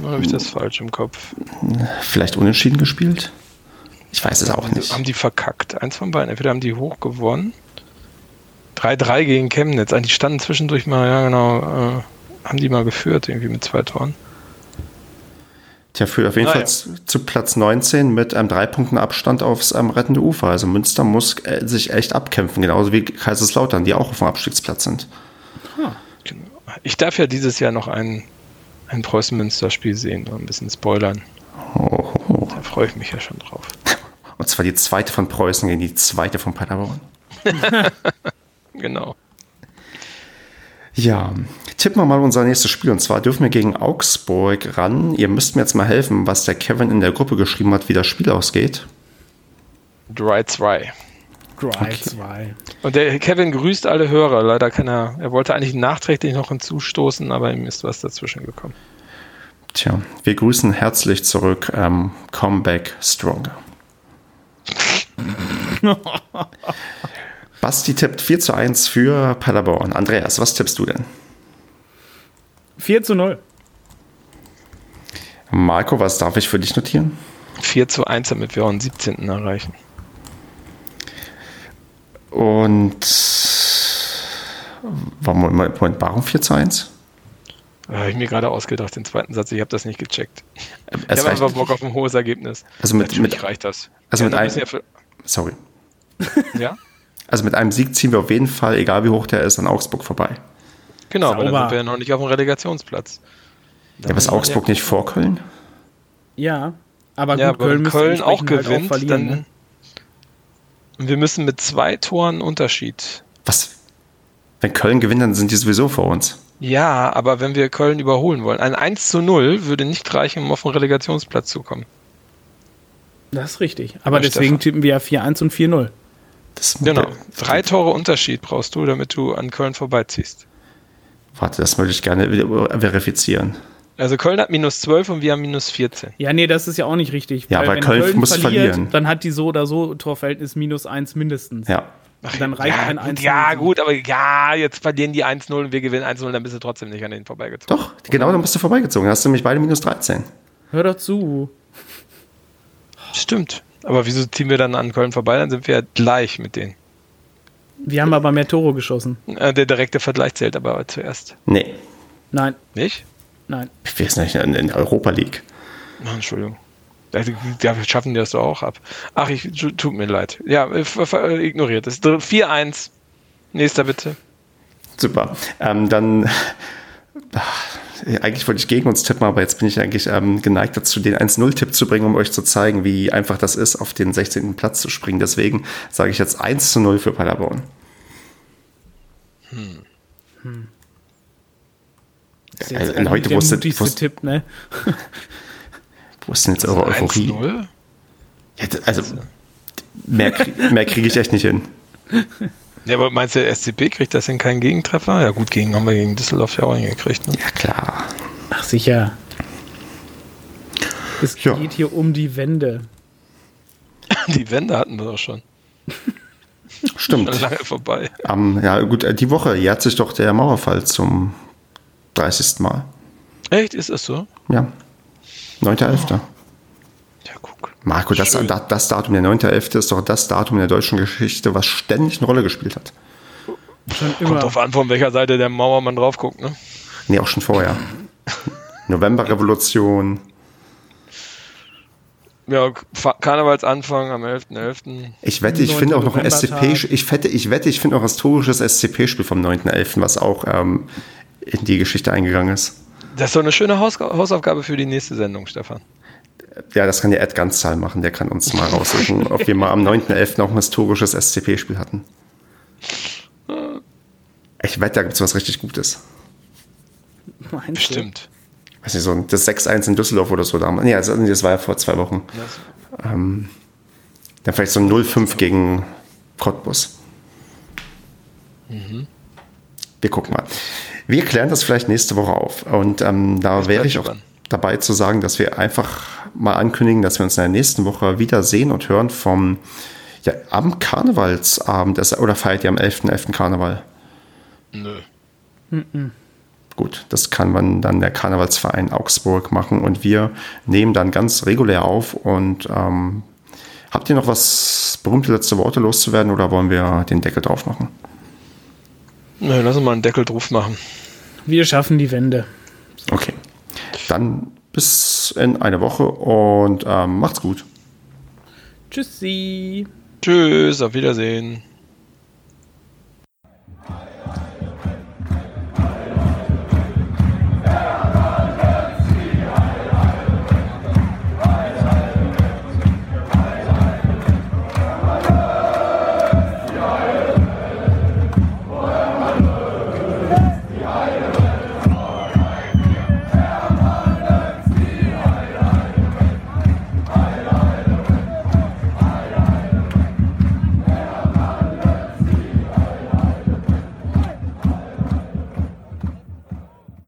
Oder habe ich das falsch im Kopf? Vielleicht unentschieden gespielt? Ich weiß es auch nicht. Haben die verkackt? Eins von beiden. Entweder haben die hoch gewonnen. 3-3 gegen Chemnitz. Eigentlich standen zwischendurch mal, ja genau, äh, haben die mal geführt, irgendwie mit zwei Toren. Tja, führt auf jeden Ah, Fall ja. zu, Platz 19 mit einem drei Punkten Abstand aufs ähm, rettende Ufer. Also Münster muss äh, sich echt abkämpfen, genauso wie Kaiserslautern, die auch auf dem Abstiegsplatz sind. Genau. Ich darf ja dieses Jahr noch ein, ein Preußen-Münster-Spiel sehen, ein bisschen spoilern. Oh, oh. Da freue ich mich ja schon drauf. Und zwar die zweite von Preußen gegen die zweite von Paderborn. Genau. Ja, tippen wir mal unser nächstes Spiel. Und zwar dürfen wir gegen Augsburg ran. Ihr müsst mir jetzt mal helfen, was der Kevin in der Gruppe geschrieben hat, wie das Spiel ausgeht. 3-2. Dry 2. Und der Kevin grüßt alle Hörer. Leider kann er, er wollte eigentlich nachträglich noch hinzustoßen, aber ihm ist was dazwischen gekommen. Tja, wir grüßen herzlich zurück. Ähm, Comeback Stronger. Basti tippt 4 zu 1 für Paderborn. Andreas, was tippst du denn? 4 zu 0. Marco, was darf ich für dich notieren? 4 zu 1, damit wir auch den 17. erreichen. Und warum, Moment, warum 4 zu 1? Habe ich mir gerade ausgedacht, den zweiten Satz. Ich habe das nicht gecheckt. Es ich habe einfach Bock auf ein hohes Ergebnis. Also mit- Natürlich mit- reicht das. also mit ja, für, sorry. ja? Also mit einem Sieg ziehen wir auf jeden Fall, egal wie hoch der ist, an Augsburg vorbei. Genau, aber dann Sauber. sind wir ja noch nicht auf dem Relegationsplatz. Ja, was Augsburg nicht vor Köln? Ja, aber Ja, gut, aber wenn müsste Köln auch entsprechend halt gewinnt, verlieren, dann. ne? Und wir müssen mit zwei Toren Unterschied. Was? Wenn Köln gewinnt, dann sind die sowieso vor uns. Ja, aber wenn wir Köln überholen wollen, ein 1 zu 0 würde nicht reichen, um auf den Relegationsplatz zu kommen. Das ist richtig. Aber Ja, deswegen Stefan. tippen wir ja 4-1 und 4-0. Das, Genau. Drei Tore Unterschied brauchst du, damit du an Köln vorbeiziehst. Warte, das würde ich gerne verifizieren. Also Köln hat minus 12 und wir haben minus 14. Ja, nee, das ist ja auch nicht richtig. Ja, weil wenn Köln muss verlieren. Dann hat die so oder so Torverhältnis minus 1 mindestens. Ja. dann reicht ja, ein gut, 1 Ja, gut, aber ja, jetzt verlieren die 1-0 und wir gewinnen 1-0, dann bist du trotzdem nicht an denen vorbeigezogen. Doch, genau, dann bist du vorbeigezogen. Dann hast du nämlich beide minus 13. Hör doch zu. Stimmt. Aber wieso ziehen wir dann an Köln vorbei? Dann sind wir ja gleich mit denen. Wir haben aber mehr Tore geschossen. Äh, Der direkte Vergleich zählt aber zuerst. Nee, Nein, Nicht? nein. wir sind nicht in der Europa League. Ach, Entschuldigung. Wir schaffen die das doch auch ab. Ach, ich, tu- tut mir leid. Ja, äh, äh, ignoriert es. 4-1. Nächster bitte. Super. Ähm, dann, eigentlich wollte ich gegen uns tippen, aber jetzt bin ich eigentlich ähm, geneigt dazu, den 1-0-Tipp zu bringen, um euch zu zeigen, wie einfach das ist, auf den 16. Platz zu springen. Deswegen sage ich jetzt 1 zu 0 für Paderborn. Das ist Ja, jetzt Leute, eigentlich der wusstet- mutigste wusst- Tipp, ne? Wo ist denn jetzt eure Euphorie? 1-0? Ja, also, mehr, mehr kriege ich echt nicht hin. Ja, aber meinst du, der SCP kriegt das hin keinen Gegentreffer? Ja, gut, gegen haben wir gegen Düsseldorf ja auch hingekriegt. Ne? Ja, klar. Ach, sicher. Es Ja. geht hier um die Wände. Die Wände hatten wir doch schon. Stimmt. Schon lange vorbei. Ähm, ja, gut, äh, die Woche jährt sich doch der Mauerfall zum 30. Mal. Echt? Ist das so? Ja. 9.11. Ja, guck. Marco, das, das, das Datum der 9.11. ist doch das Datum in der deutschen Geschichte, was ständig eine Rolle gespielt hat. Schon Kommt immer. drauf an, von welcher Seite der Mauermann drauf guckt, ne? Nee, auch schon vorher. Novemberrevolution. Ja, Fa- Karnevalsanfang am 11.11. Ich wette, ich 9. finde auch noch ein. SCP, ich wette, ich wette, ich finde auch ein historisches SCP-Spiel vom 9.11., was auch ähm, in die Geschichte eingegangen ist. Das ist doch eine schöne Haus Hausaufgabe für die nächste Sendung, Stefan. Ja, das kann der Ed Ganzzahl machen, der kann uns mal raussuchen, ob wir mal am 9.11. auch ein historisches SCP-Spiel hatten. Ich wette, da gibt es was richtig Gutes. Meinst Bestimmt. Du? Weiß nicht, so das 6-1 in Düsseldorf oder so damals. Nee, also, das war ja vor zwei Wochen. Ähm, dann vielleicht so ein 0-5 gegen Cottbus. Mhm. Wir gucken mal. Wir klären das vielleicht nächste Woche auf. Und ähm, da wäre ich auch spannend. Dabei zu sagen, dass wir einfach mal ankündigen, dass wir uns in der nächsten Woche wieder sehen und hören vom ja, am Karnevalsabend. Oder feiert ihr am 11.11. .11. Karneval? Nö. Mhm. Gut, das kann man dann der Karnevalsverein Augsburg machen und wir nehmen dann ganz regulär auf. Und ähm, habt ihr noch was berühmte letzte Worte loszuwerden oder wollen wir den Deckel drauf machen? Nö, lass uns mal einen Deckel drauf machen. Wir schaffen die Wende. Okay. Dann bis in eine Woche und ähm, macht's gut. Tschüssi. Tschüss, auf Wiedersehen.